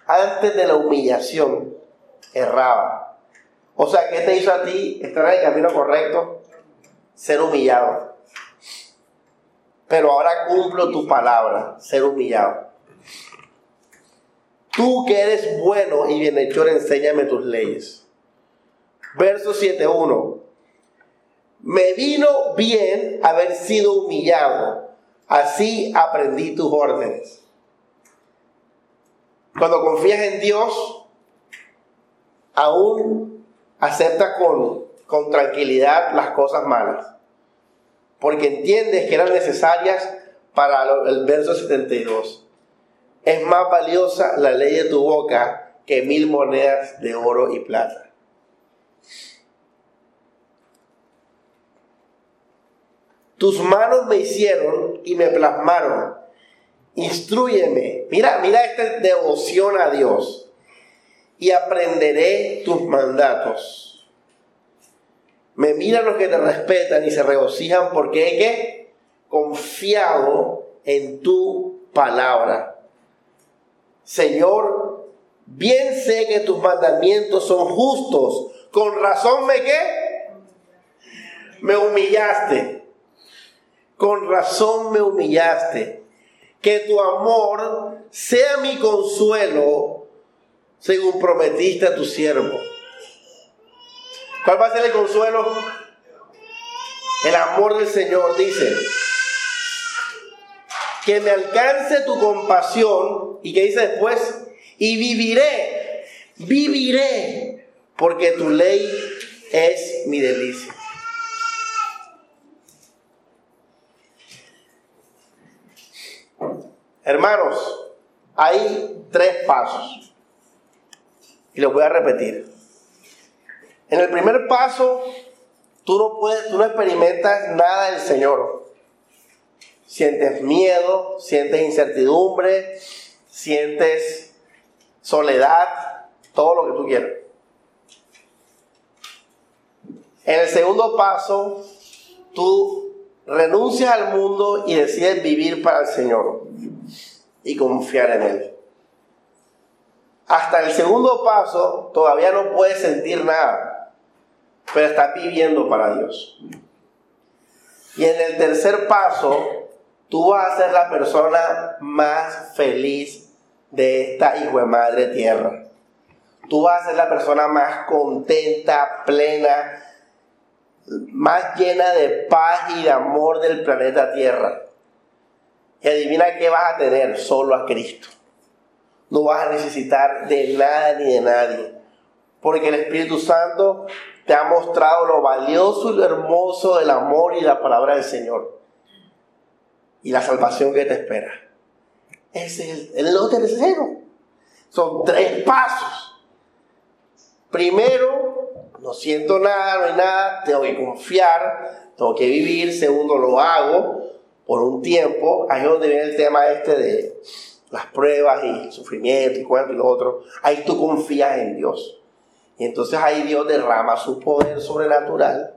A: Antes de la humillación, erraba. O sea, ¿qué te hizo a ti estar en el camino correcto? Ser humillado pero ahora cumplo tu palabra, ser humillado. Tú que eres bueno y bienhechor, enséñame tus leyes. Verso 7.1. Me vino bien haber sido humillado, así aprendí tus órdenes. Cuando confías en Dios, aún acepta con, con tranquilidad las cosas malas porque entiendes que eran necesarias para el verso 72. Es más valiosa la ley de tu boca que mil monedas de oro y plata. Tus manos me hicieron y me plasmaron. Instruyeme. Mira, mira esta devoción a Dios. Y aprenderé tus mandatos. Me miran los que te respetan y se regocijan porque he confiado en tu palabra. Señor, bien sé que tus mandamientos son justos. Con razón me qué? Me humillaste. Con razón me humillaste. Que tu amor sea mi consuelo, según prometiste a tu siervo. ¿Cuál va a ser el consuelo? El amor del Señor dice, que me alcance tu compasión y que dice después, y viviré, viviré, porque tu ley es mi delicia. Hermanos, hay tres pasos y los voy a repetir. En el primer paso, tú no puedes, tú no experimentas nada del Señor. Sientes miedo, sientes incertidumbre, sientes soledad, todo lo que tú quieras. En el segundo paso, tú renuncias al mundo y decides vivir para el Señor y confiar en Él. Hasta el segundo paso todavía no puedes sentir nada, pero estás viviendo para Dios. Y en el tercer paso, tú vas a ser la persona más feliz de esta hijo de madre tierra. Tú vas a ser la persona más contenta, plena, más llena de paz y de amor del planeta Tierra. Y adivina qué vas a tener, solo a Cristo. No vas a necesitar de nada ni de nadie. Porque el Espíritu Santo te ha mostrado lo valioso y lo hermoso del amor y la palabra del Señor. Y la salvación que te espera. Ese es el, el tercero. Son tres pasos. Primero, no siento nada, no hay nada, tengo que confiar, tengo que vivir. Segundo, lo hago por un tiempo. Ahí es donde viene el tema este de las pruebas y sufrimiento y cuento y lo otro. Ahí tú confías en Dios. Y entonces ahí Dios derrama su poder sobrenatural,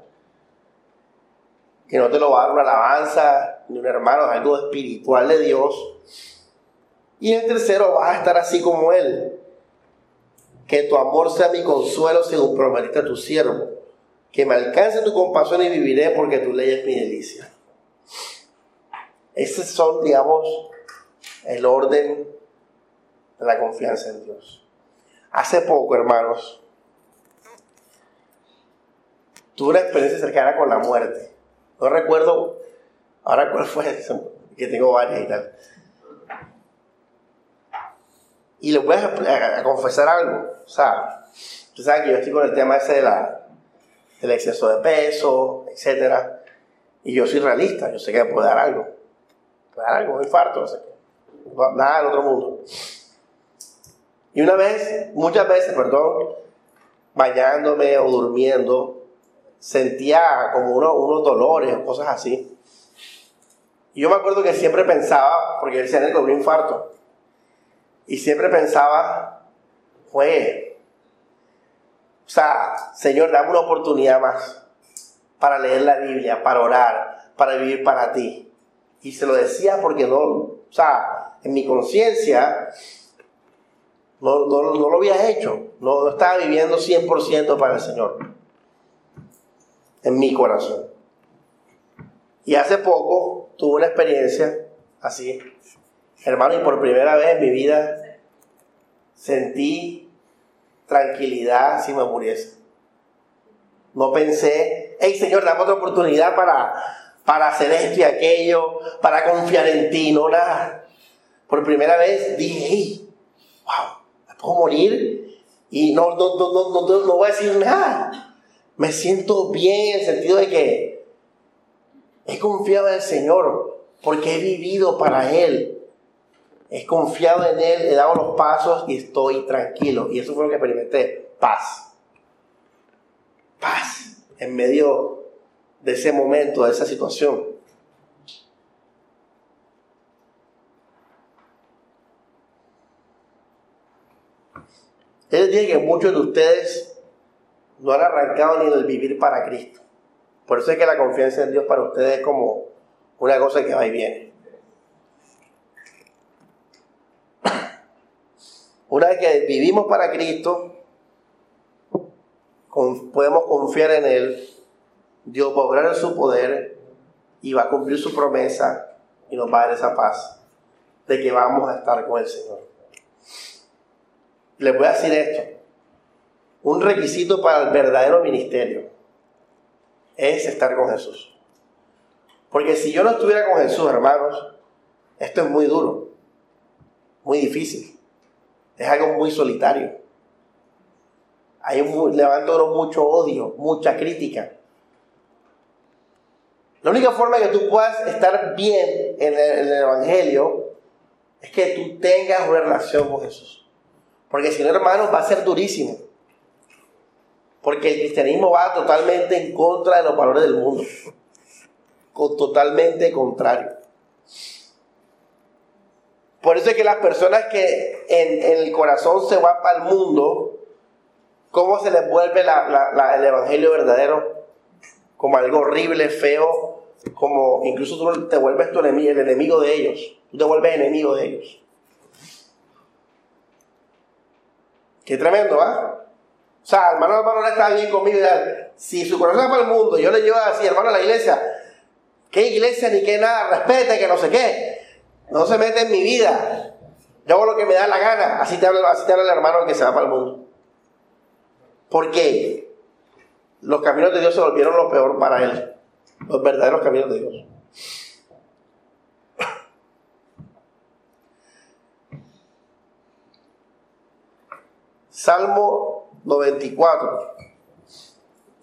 A: que no te lo va a dar una alabanza ni un hermano, es algo espiritual de Dios. Y el tercero vas a estar así como Él. Que tu amor sea mi consuelo según prometiste a tu siervo. Que me alcance tu compasión y viviré porque tu ley es mi delicia. Esos son, digamos, el orden de la confianza en Dios. Hace poco, hermanos, tuve una experiencia cercana con la muerte. No recuerdo ahora cuál fue, que tengo varias y tal. Y les voy a, confesar algo. O sea, ustedes saben que yo estoy con el tema ese de la, del exceso de peso, etc. Y yo soy realista, yo sé que me puede dar algo. Dar algo, un infarto, no sé qué. Nada del otro mundo. Y una vez, muchas veces, perdón, bañándome o durmiendo, sentía como unos dolores o cosas así. Y yo me acuerdo que siempre pensaba, porque él se le un infarto, y siempre pensaba, fue, o sea, Señor, dame una oportunidad más para leer la Biblia, para orar, para vivir para ti. Y se lo decía porque no, o sea, en mi conciencia no, no, lo había hecho, no, no estaba viviendo 100% para el Señor en mi corazón. Y hace poco tuve una experiencia así, hermano, y por primera vez en mi vida sentí tranquilidad si me muriese. No pensé, hey Señor, dame otra oportunidad para, para hacer esto y aquello, para confiar en ti, no nada. Por primera vez dije, hey, wow, me puedo morir y no, no, no, no, no, no voy a decir nada me siento bien en el sentido de que he confiado en el Señor porque he vivido para Él. He confiado en Él, he dado los pasos y estoy tranquilo. Y eso fue lo que experimenté. Paz. Paz en medio de ese momento, de esa situación. Él dice que muchos de ustedes no han arrancado ni del vivir para Cristo. Por eso es que la confianza en Dios para ustedes es como una cosa que va y viene. Una vez que vivimos para Cristo, podemos confiar en Él, Dios va a obrar en su poder y va a cumplir su promesa y nos va a dar esa paz de que vamos a estar con el Señor. Les voy a decir esto un requisito para el verdadero ministerio es estar con Jesús. Porque si yo no estuviera con Jesús, hermanos, esto es muy duro, muy difícil. Es algo muy solitario. Hay un, levanta mucho odio, mucha crítica. La única forma que tú puedas estar bien en el, Evangelio es que tú tengas una relación con Jesús. Porque si no, hermanos, va a ser durísimo. Porque el cristianismo va totalmente en contra de los valores del mundo. Totalmente contrario. Por eso es que las personas que en, el corazón se va para el mundo, ¿cómo se les vuelve el evangelio verdadero? Como algo horrible, feo, como incluso tú te vuelves tu enemigo, el enemigo de ellos. Tú te vuelves enemigo de ellos. Qué tremendo, ¿ah? O sea, hermano, hermano, no está bien conmigo. Si su corazón es para el mundo, yo le llevo así, hermano, a la iglesia, ¿qué iglesia ni qué nada? Respete, que no sé qué. No se mete en mi vida. Yo hago lo que me da la gana. Así te habla, así te habla el hermano que se va para el mundo. ¿Por qué? Los caminos de Dios se volvieron lo peor para él. Los verdaderos caminos de Dios. Salmo 94.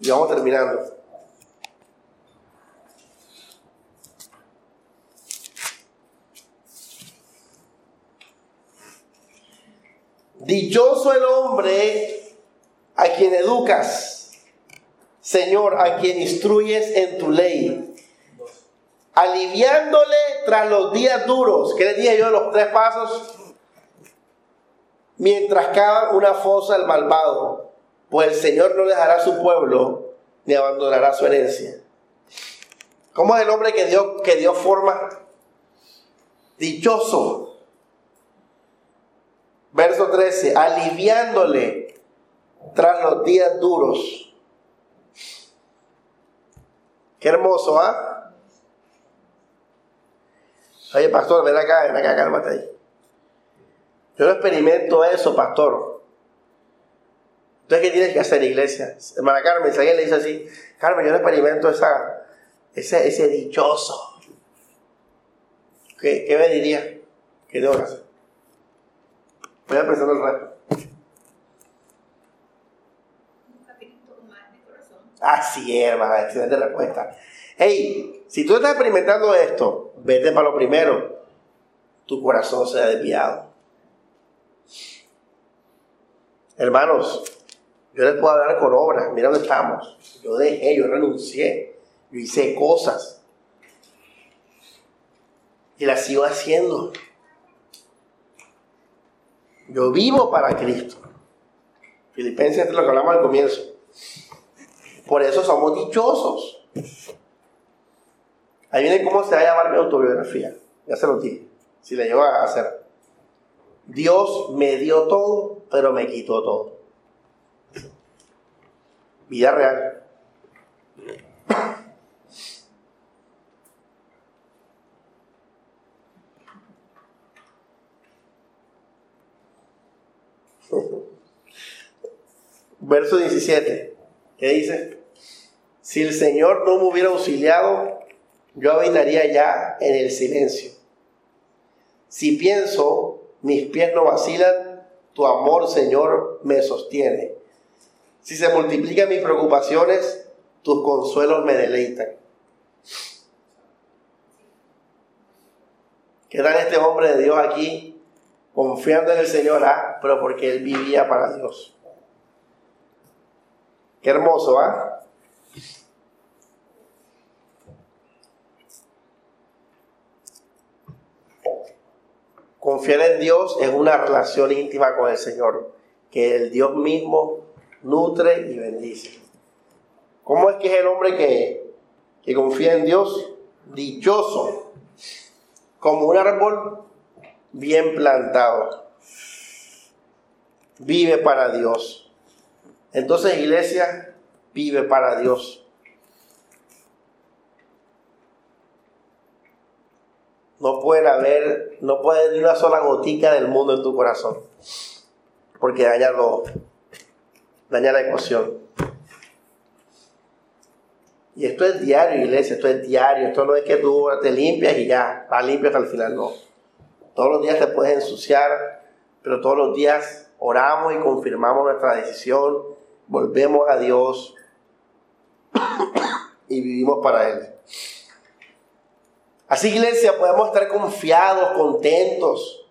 A: Y vamos terminando. Dichoso el hombre a quien educas, Señor, a quien instruyes en tu ley, aliviándole tras los días duros. ¿Qué le dije yo de los tres pasos? mientras cava una fosa al malvado, pues el Señor no dejará su pueblo ni abandonará su herencia. ¿Cómo es el hombre que dio, que dio forma? Dichoso. Verso 13, aliviándole tras los días duros. Qué hermoso, ¿ah? Oye, pastor, ven acá, ven acá, cálmate ahí. Yo no experimento eso, pastor. Entonces, ¿qué tienes que hacer, iglesia? Hermana Carmen, si alguien le dice así, Carmen, yo no experimento esa, ese, ese dichoso. ¿Qué, ¿Qué, me diría? ¿Qué tengo que hacer? Voy a pensar el resto. Así es, hermana, excelente respuesta. Hey, si tú estás experimentando esto, vete para lo primero. Tu corazón se ha desviado. Hermanos, yo les puedo hablar con obras, mira dónde estamos. Yo dejé, yo renuncié, yo hice cosas. Y las sigo haciendo. Yo vivo para Cristo. Filipenses es lo que hablamos al comienzo. Por eso somos dichosos. Ahí viene cómo se va a llamar mi autobiografía. Ya se lo dije. Si le llevo a hacer. Dios me dio todo, pero me quitó todo. Vida real. Verso 17. ¿Qué dice? Si el Señor no me hubiera auxiliado, yo habitaría ya en el silencio. Si pienso mis pies no vacilan, tu amor, Señor, me sostiene. Si se multiplican mis preocupaciones, tus consuelos me deleitan. ¿Qué tal este hombre de Dios aquí, confiando en el Señor, ah, pero porque él vivía para Dios? Qué hermoso, ¿ah? Confiar en Dios es una relación íntima con el Señor, que el Dios mismo nutre y bendice. ¿Cómo es que es el hombre que, que confía en Dios? Dichoso, como un árbol bien plantado. Vive para Dios. Entonces, iglesia, vive para Dios. No puede haber, no puede haber una sola gotica del mundo en tu corazón. Porque daña todo. Daña la emoción. Y esto es diario, iglesia, esto es diario. Esto no es que tú te limpias y ya, vas limpio hasta el final, no. Todos los días te puedes ensuciar, pero todos los días oramos y confirmamos nuestra decisión, volvemos a Dios y vivimos para Él. Así, iglesia, podemos estar confiados, contentos.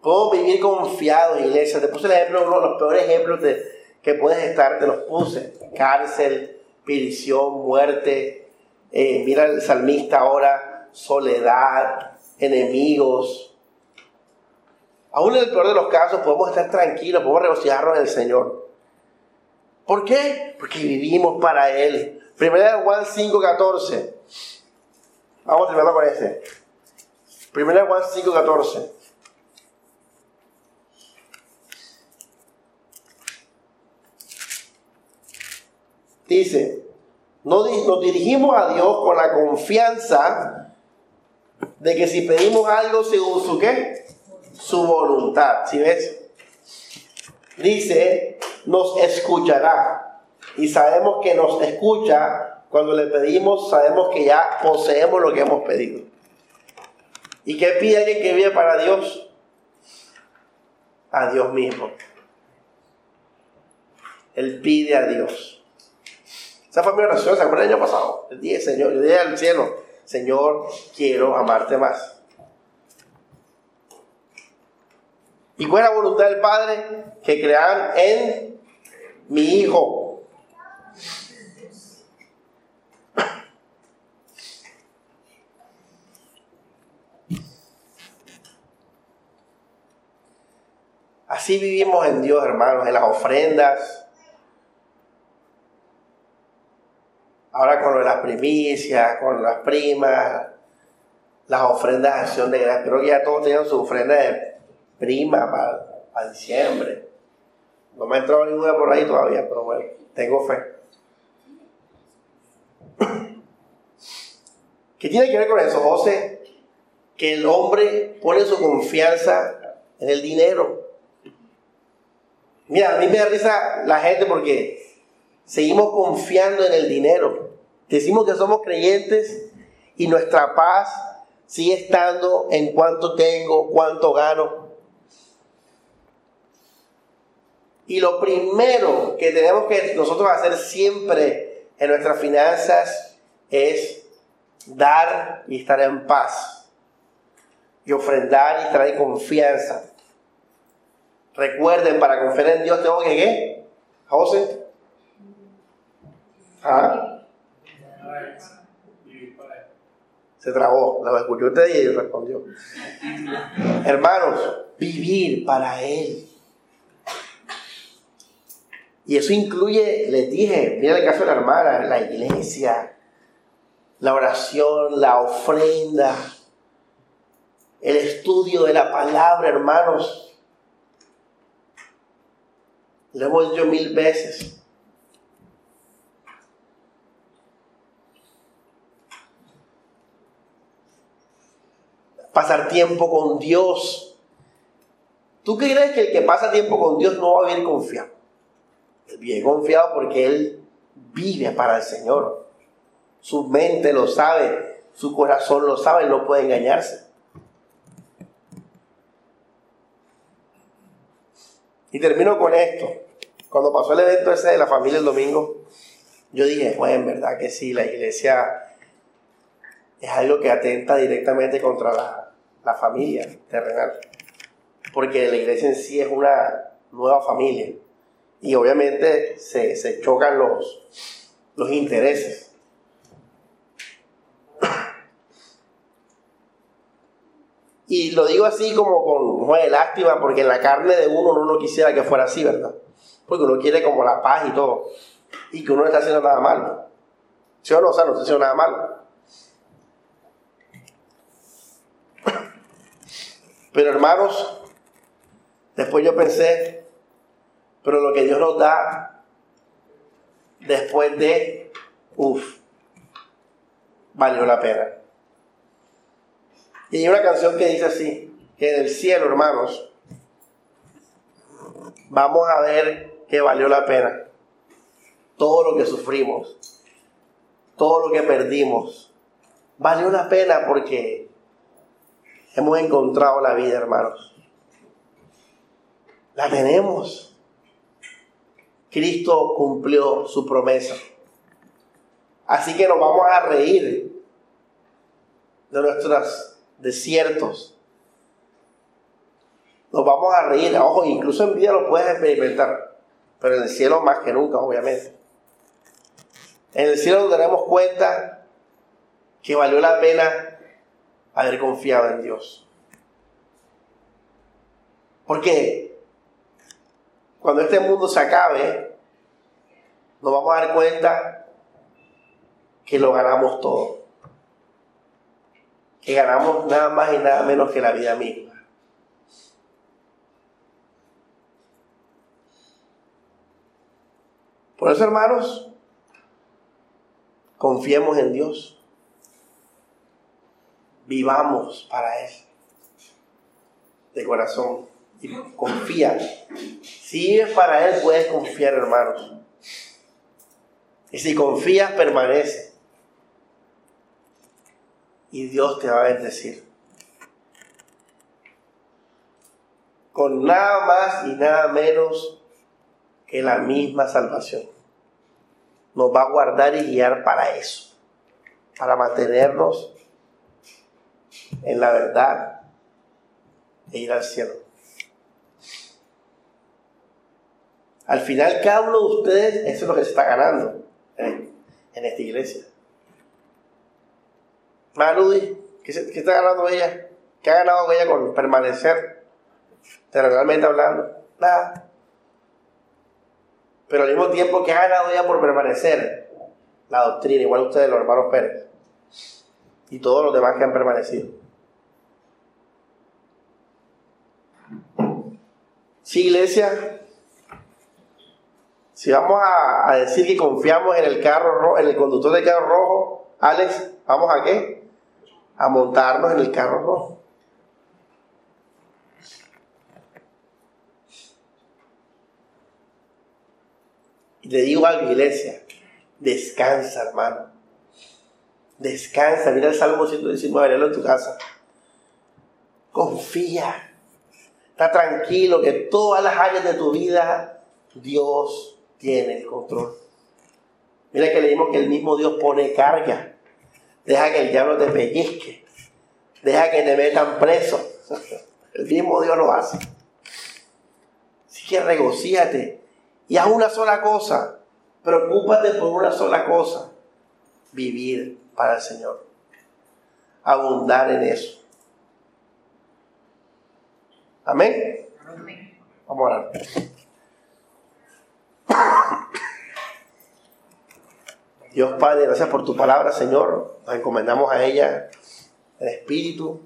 A: Podemos vivir confiados, iglesia. Te puse el ejemplo, uno de los peores ejemplos de, que puedes estar, te los puse. Cárcel, prisión, muerte. Eh, mira el salmista ahora, soledad, enemigos. aún en el peor de los casos, podemos estar tranquilos, podemos regocijarnos en el Señor. ¿Por qué? Porque vivimos para Él. Primera de Juan 5.14. Vamos a terminar con. Primera de Juan 5.14. Dice, nos dirigimos a Dios con la confianza de que si pedimos algo según su qué, su voluntad, ¿sí ves? Dice, nos escuchará. Y sabemos que nos escucha cuando le pedimos, sabemos que ya poseemos lo que hemos pedido. ¿Y qué pide alguien que vive para Dios? A Dios mismo. Él pide a Dios. Esa fue mi oración, ¿se acuerdan el año pasado? El día, Señor, yo dije al cielo, Señor, quiero amarte más. ¿Y cuál es la voluntad del Padre? Que crean en mi Hijo. Así vivimos en Dios, hermanos, en las ofrendas, Ahora con las primicias, con las primas, las ofrendas de acción de gracias. Que ya todos tienen su ofrenda de prima para, diciembre. No me ha entrado ninguna por ahí todavía, pero bueno, tengo fe. ¿Qué tiene que ver con eso, José? Que el hombre pone su confianza en el dinero. Mira, a mí me da risa la gente porque seguimos confiando en el dinero. Decimos que somos creyentes y nuestra paz sigue estando en cuánto tengo, cuánto gano. Y lo primero que tenemos que nosotros hacer siempre en nuestras finanzas es dar y estar en paz. Y ofrendar y en confianza. Recuerden, para confiar en Dios tengo que qué? José. ¿Ah? Se trabó, lo escuchó usted y respondió. Hermanos, vivir para Él. Y eso incluye, les dije, mira el caso de la hermana, la iglesia, la oración, la ofrenda, el estudio de la palabra, hermanos. Lo hemos dicho mil veces. pasar tiempo con Dios. ¿Tú crees que el que pasa tiempo con Dios no va a vivir confiado? Él vive confiado porque él vive para el Señor. Su mente lo sabe, su corazón lo sabe, no puede engañarse. Y termino con esto. Cuando pasó el evento ese de la familia el domingo, yo dije, bueno, en verdad que sí, la iglesia es algo que atenta directamente contra la, la familia terrenal. Porque la iglesia en sí es una nueva familia. Y obviamente se, chocan los, los intereses. Y lo digo así como con de lástima, porque en la carne de uno uno no quisiera que fuera así, ¿verdad? Porque uno quiere como la paz y todo. Y que uno no está haciendo nada malo. ¿Sí o no? O no está haciendo nada malo. Pero hermanos, después yo pensé, pero lo que Dios nos da después de, uff, valió la pena. Y hay una canción que dice así, que en el cielo, hermanos, vamos a ver que valió la pena. Todo lo que sufrimos, todo lo que perdimos, valió la pena porque Hemos encontrado la vida, hermanos. La tenemos. Cristo cumplió su promesa. Así que nos vamos a reír de nuestros desiertos. Nos vamos a reír. Ojo, incluso en vida lo puedes experimentar. Pero en el cielo más que nunca, obviamente. En el cielo nos daremos cuenta que valió la pena haber confiado en Dios. Porque cuando este mundo se acabe, nos vamos a dar cuenta que lo ganamos todo. Que ganamos nada más y nada menos que la vida misma. Por eso, hermanos, confiemos en Dios. Vivamos para Él. De corazón. Y confía. Si vives para Él, puedes confiar, hermanos. Y si confías, permanece. Y Dios te va a bendecir. Con nada más y nada menos que la misma salvación. Nos va a guardar y guiar para eso. Para mantenernos en la verdad e ir al cielo. Al final cada uno de ustedes, eso es lo que se está ganando en esta iglesia. Maludy, ¿qué, ¿qué está ganando ella? ¿Qué ha ganado ella con permanecer? Realmente hablando, nada. Pero al mismo tiempo, ¿qué ha ganado ella por permanecer? La doctrina, igual ustedes, los hermanos Pérez. Y todos los demás que han permanecido. Sí, iglesia, si vamos a, decir que confiamos en el carro rojo, en el conductor del carro rojo, Alex, ¿vamos a qué? A montarnos en el carro rojo. Le digo a la iglesia, descansa, hermano. Descansa, mira el Salmo 119, léelo en tu casa. Confía. Está tranquilo que todas las áreas de tu vida Dios tiene el control. Mira que leímos que el mismo Dios pone carga. Deja que el diablo te pellizque. Deja que te metan preso. El mismo Dios lo hace. Así que regocíate. Y haz una sola cosa. Preocúpate por una sola cosa. Vivir para el Señor. Abundar en eso. Amén. Vamos a orar. Dios Padre, gracias por tu palabra, Señor. Nos encomendamos a ella el Espíritu.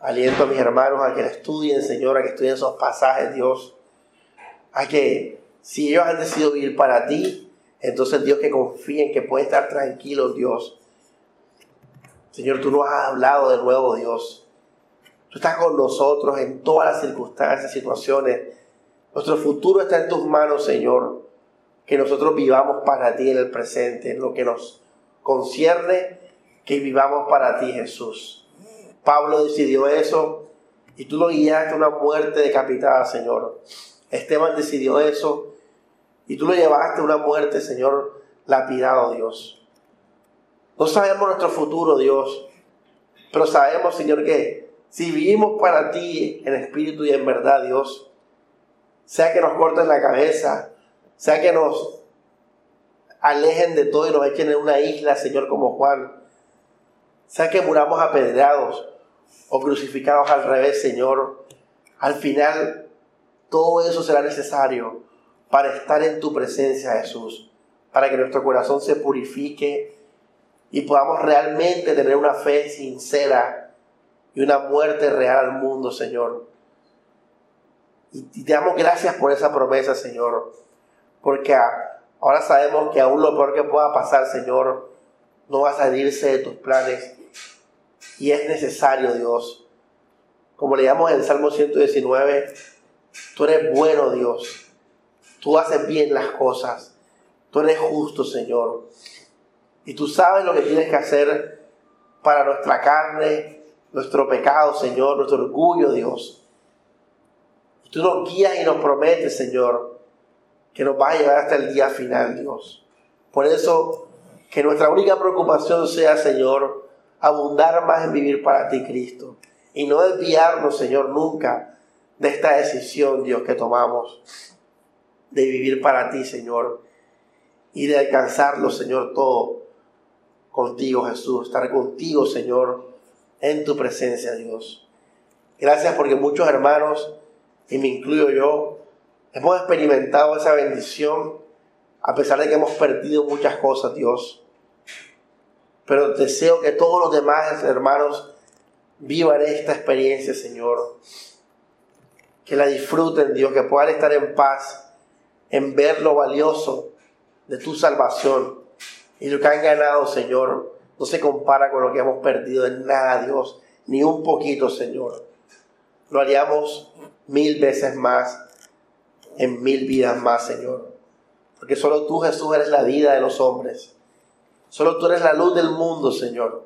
A: Aliento a mis hermanos a que la estudien, Señor, a que estudien esos pasajes, Dios. A que si ellos han decidido vivir para ti, entonces Dios que confíen, que pueden estar tranquilos, Dios. Señor, tú nos has hablado de nuevo, Dios. Tú estás con nosotros en todas las circunstancias, situaciones. Nuestro futuro está en tus manos, Señor que nosotros vivamos para ti en el presente, en lo que nos concierne, que vivamos para ti, Jesús. Pablo decidió eso y tú lo guiaste a una muerte decapitada, Señor. Esteban decidió eso y tú lo llevaste a una muerte, Señor, lapidado, Dios. No sabemos nuestro futuro, Dios, pero sabemos, Señor, que si vivimos para ti en espíritu y en verdad, Dios, sea que nos corten la cabeza, sea que nos alejen de todo y nos echen en una isla, Señor, como Juan. Sea que muramos apedreados o crucificados al revés, Señor. Al final, todo eso será necesario para estar en tu presencia, Jesús. Para que nuestro corazón se purifique y podamos realmente tener una fe sincera y una muerte real al mundo, Señor. Y te damos gracias por esa promesa, Señor porque ahora sabemos que aún lo peor que pueda pasar, Señor, no va a salirse de tus planes. Y es necesario, Dios. Como leíamos en el Salmo 119, tú eres bueno, Dios. Tú haces bien las cosas. Tú eres justo, Señor. Y tú sabes lo que tienes que hacer para nuestra carne, nuestro pecado, Señor, nuestro orgullo, Dios. Tú nos guías y nos prometes, Señor, que nos va a llevar hasta el día final, Dios. Por eso, que nuestra única preocupación sea, Señor, abundar más en vivir para ti, Cristo. Y no desviarnos, Señor, nunca de esta decisión, Dios, que tomamos de vivir para ti, Señor. Y de alcanzarlo, Señor, todo contigo, Jesús. Estar contigo, Señor, en tu presencia, Dios. Gracias porque muchos hermanos, y me incluyo yo, hemos experimentado esa bendición a pesar de que hemos perdido muchas cosas, Dios. Pero deseo que todos los demás hermanos vivan esta experiencia, Señor. Que la disfruten, Dios, que puedan estar en paz, en ver lo valioso de tu salvación. Y lo que han ganado, Señor, no se compara con lo que hemos perdido en nada, Dios, ni un poquito, Señor lo haríamos mil veces más, en mil vidas más, Señor. Porque solo tú, Jesús, eres la vida de los hombres. Solo tú eres la luz del mundo, Señor.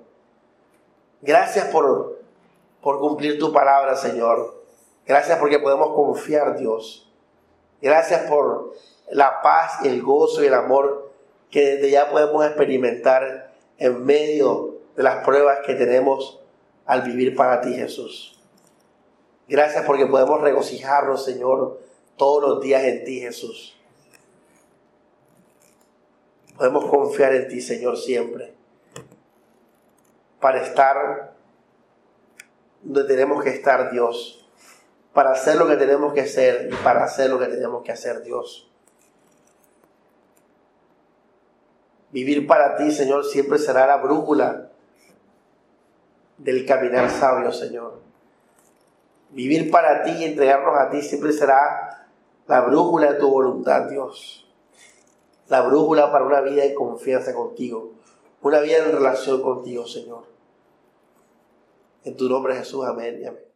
A: Gracias por, por cumplir tu palabra, Señor. Gracias porque podemos confiar, Dios. Gracias por la paz el gozo y el amor que desde ya podemos experimentar en medio de las pruebas que tenemos al vivir para ti, Jesús. Gracias porque podemos regocijarnos, Señor, todos los días en ti, Jesús. Podemos confiar en ti, Señor, siempre. Para estar donde tenemos que estar, Dios. Para hacer lo que tenemos que hacer y para hacer lo que tenemos que hacer, Dios. Vivir para ti, Señor, siempre será la brújula del caminar sabio, Señor. Vivir para ti y entregarnos a ti siempre será la brújula de tu voluntad, Dios. La brújula para una vida de confianza contigo. Una vida en relación contigo, Señor. En tu nombre, Jesús. Amén y amén.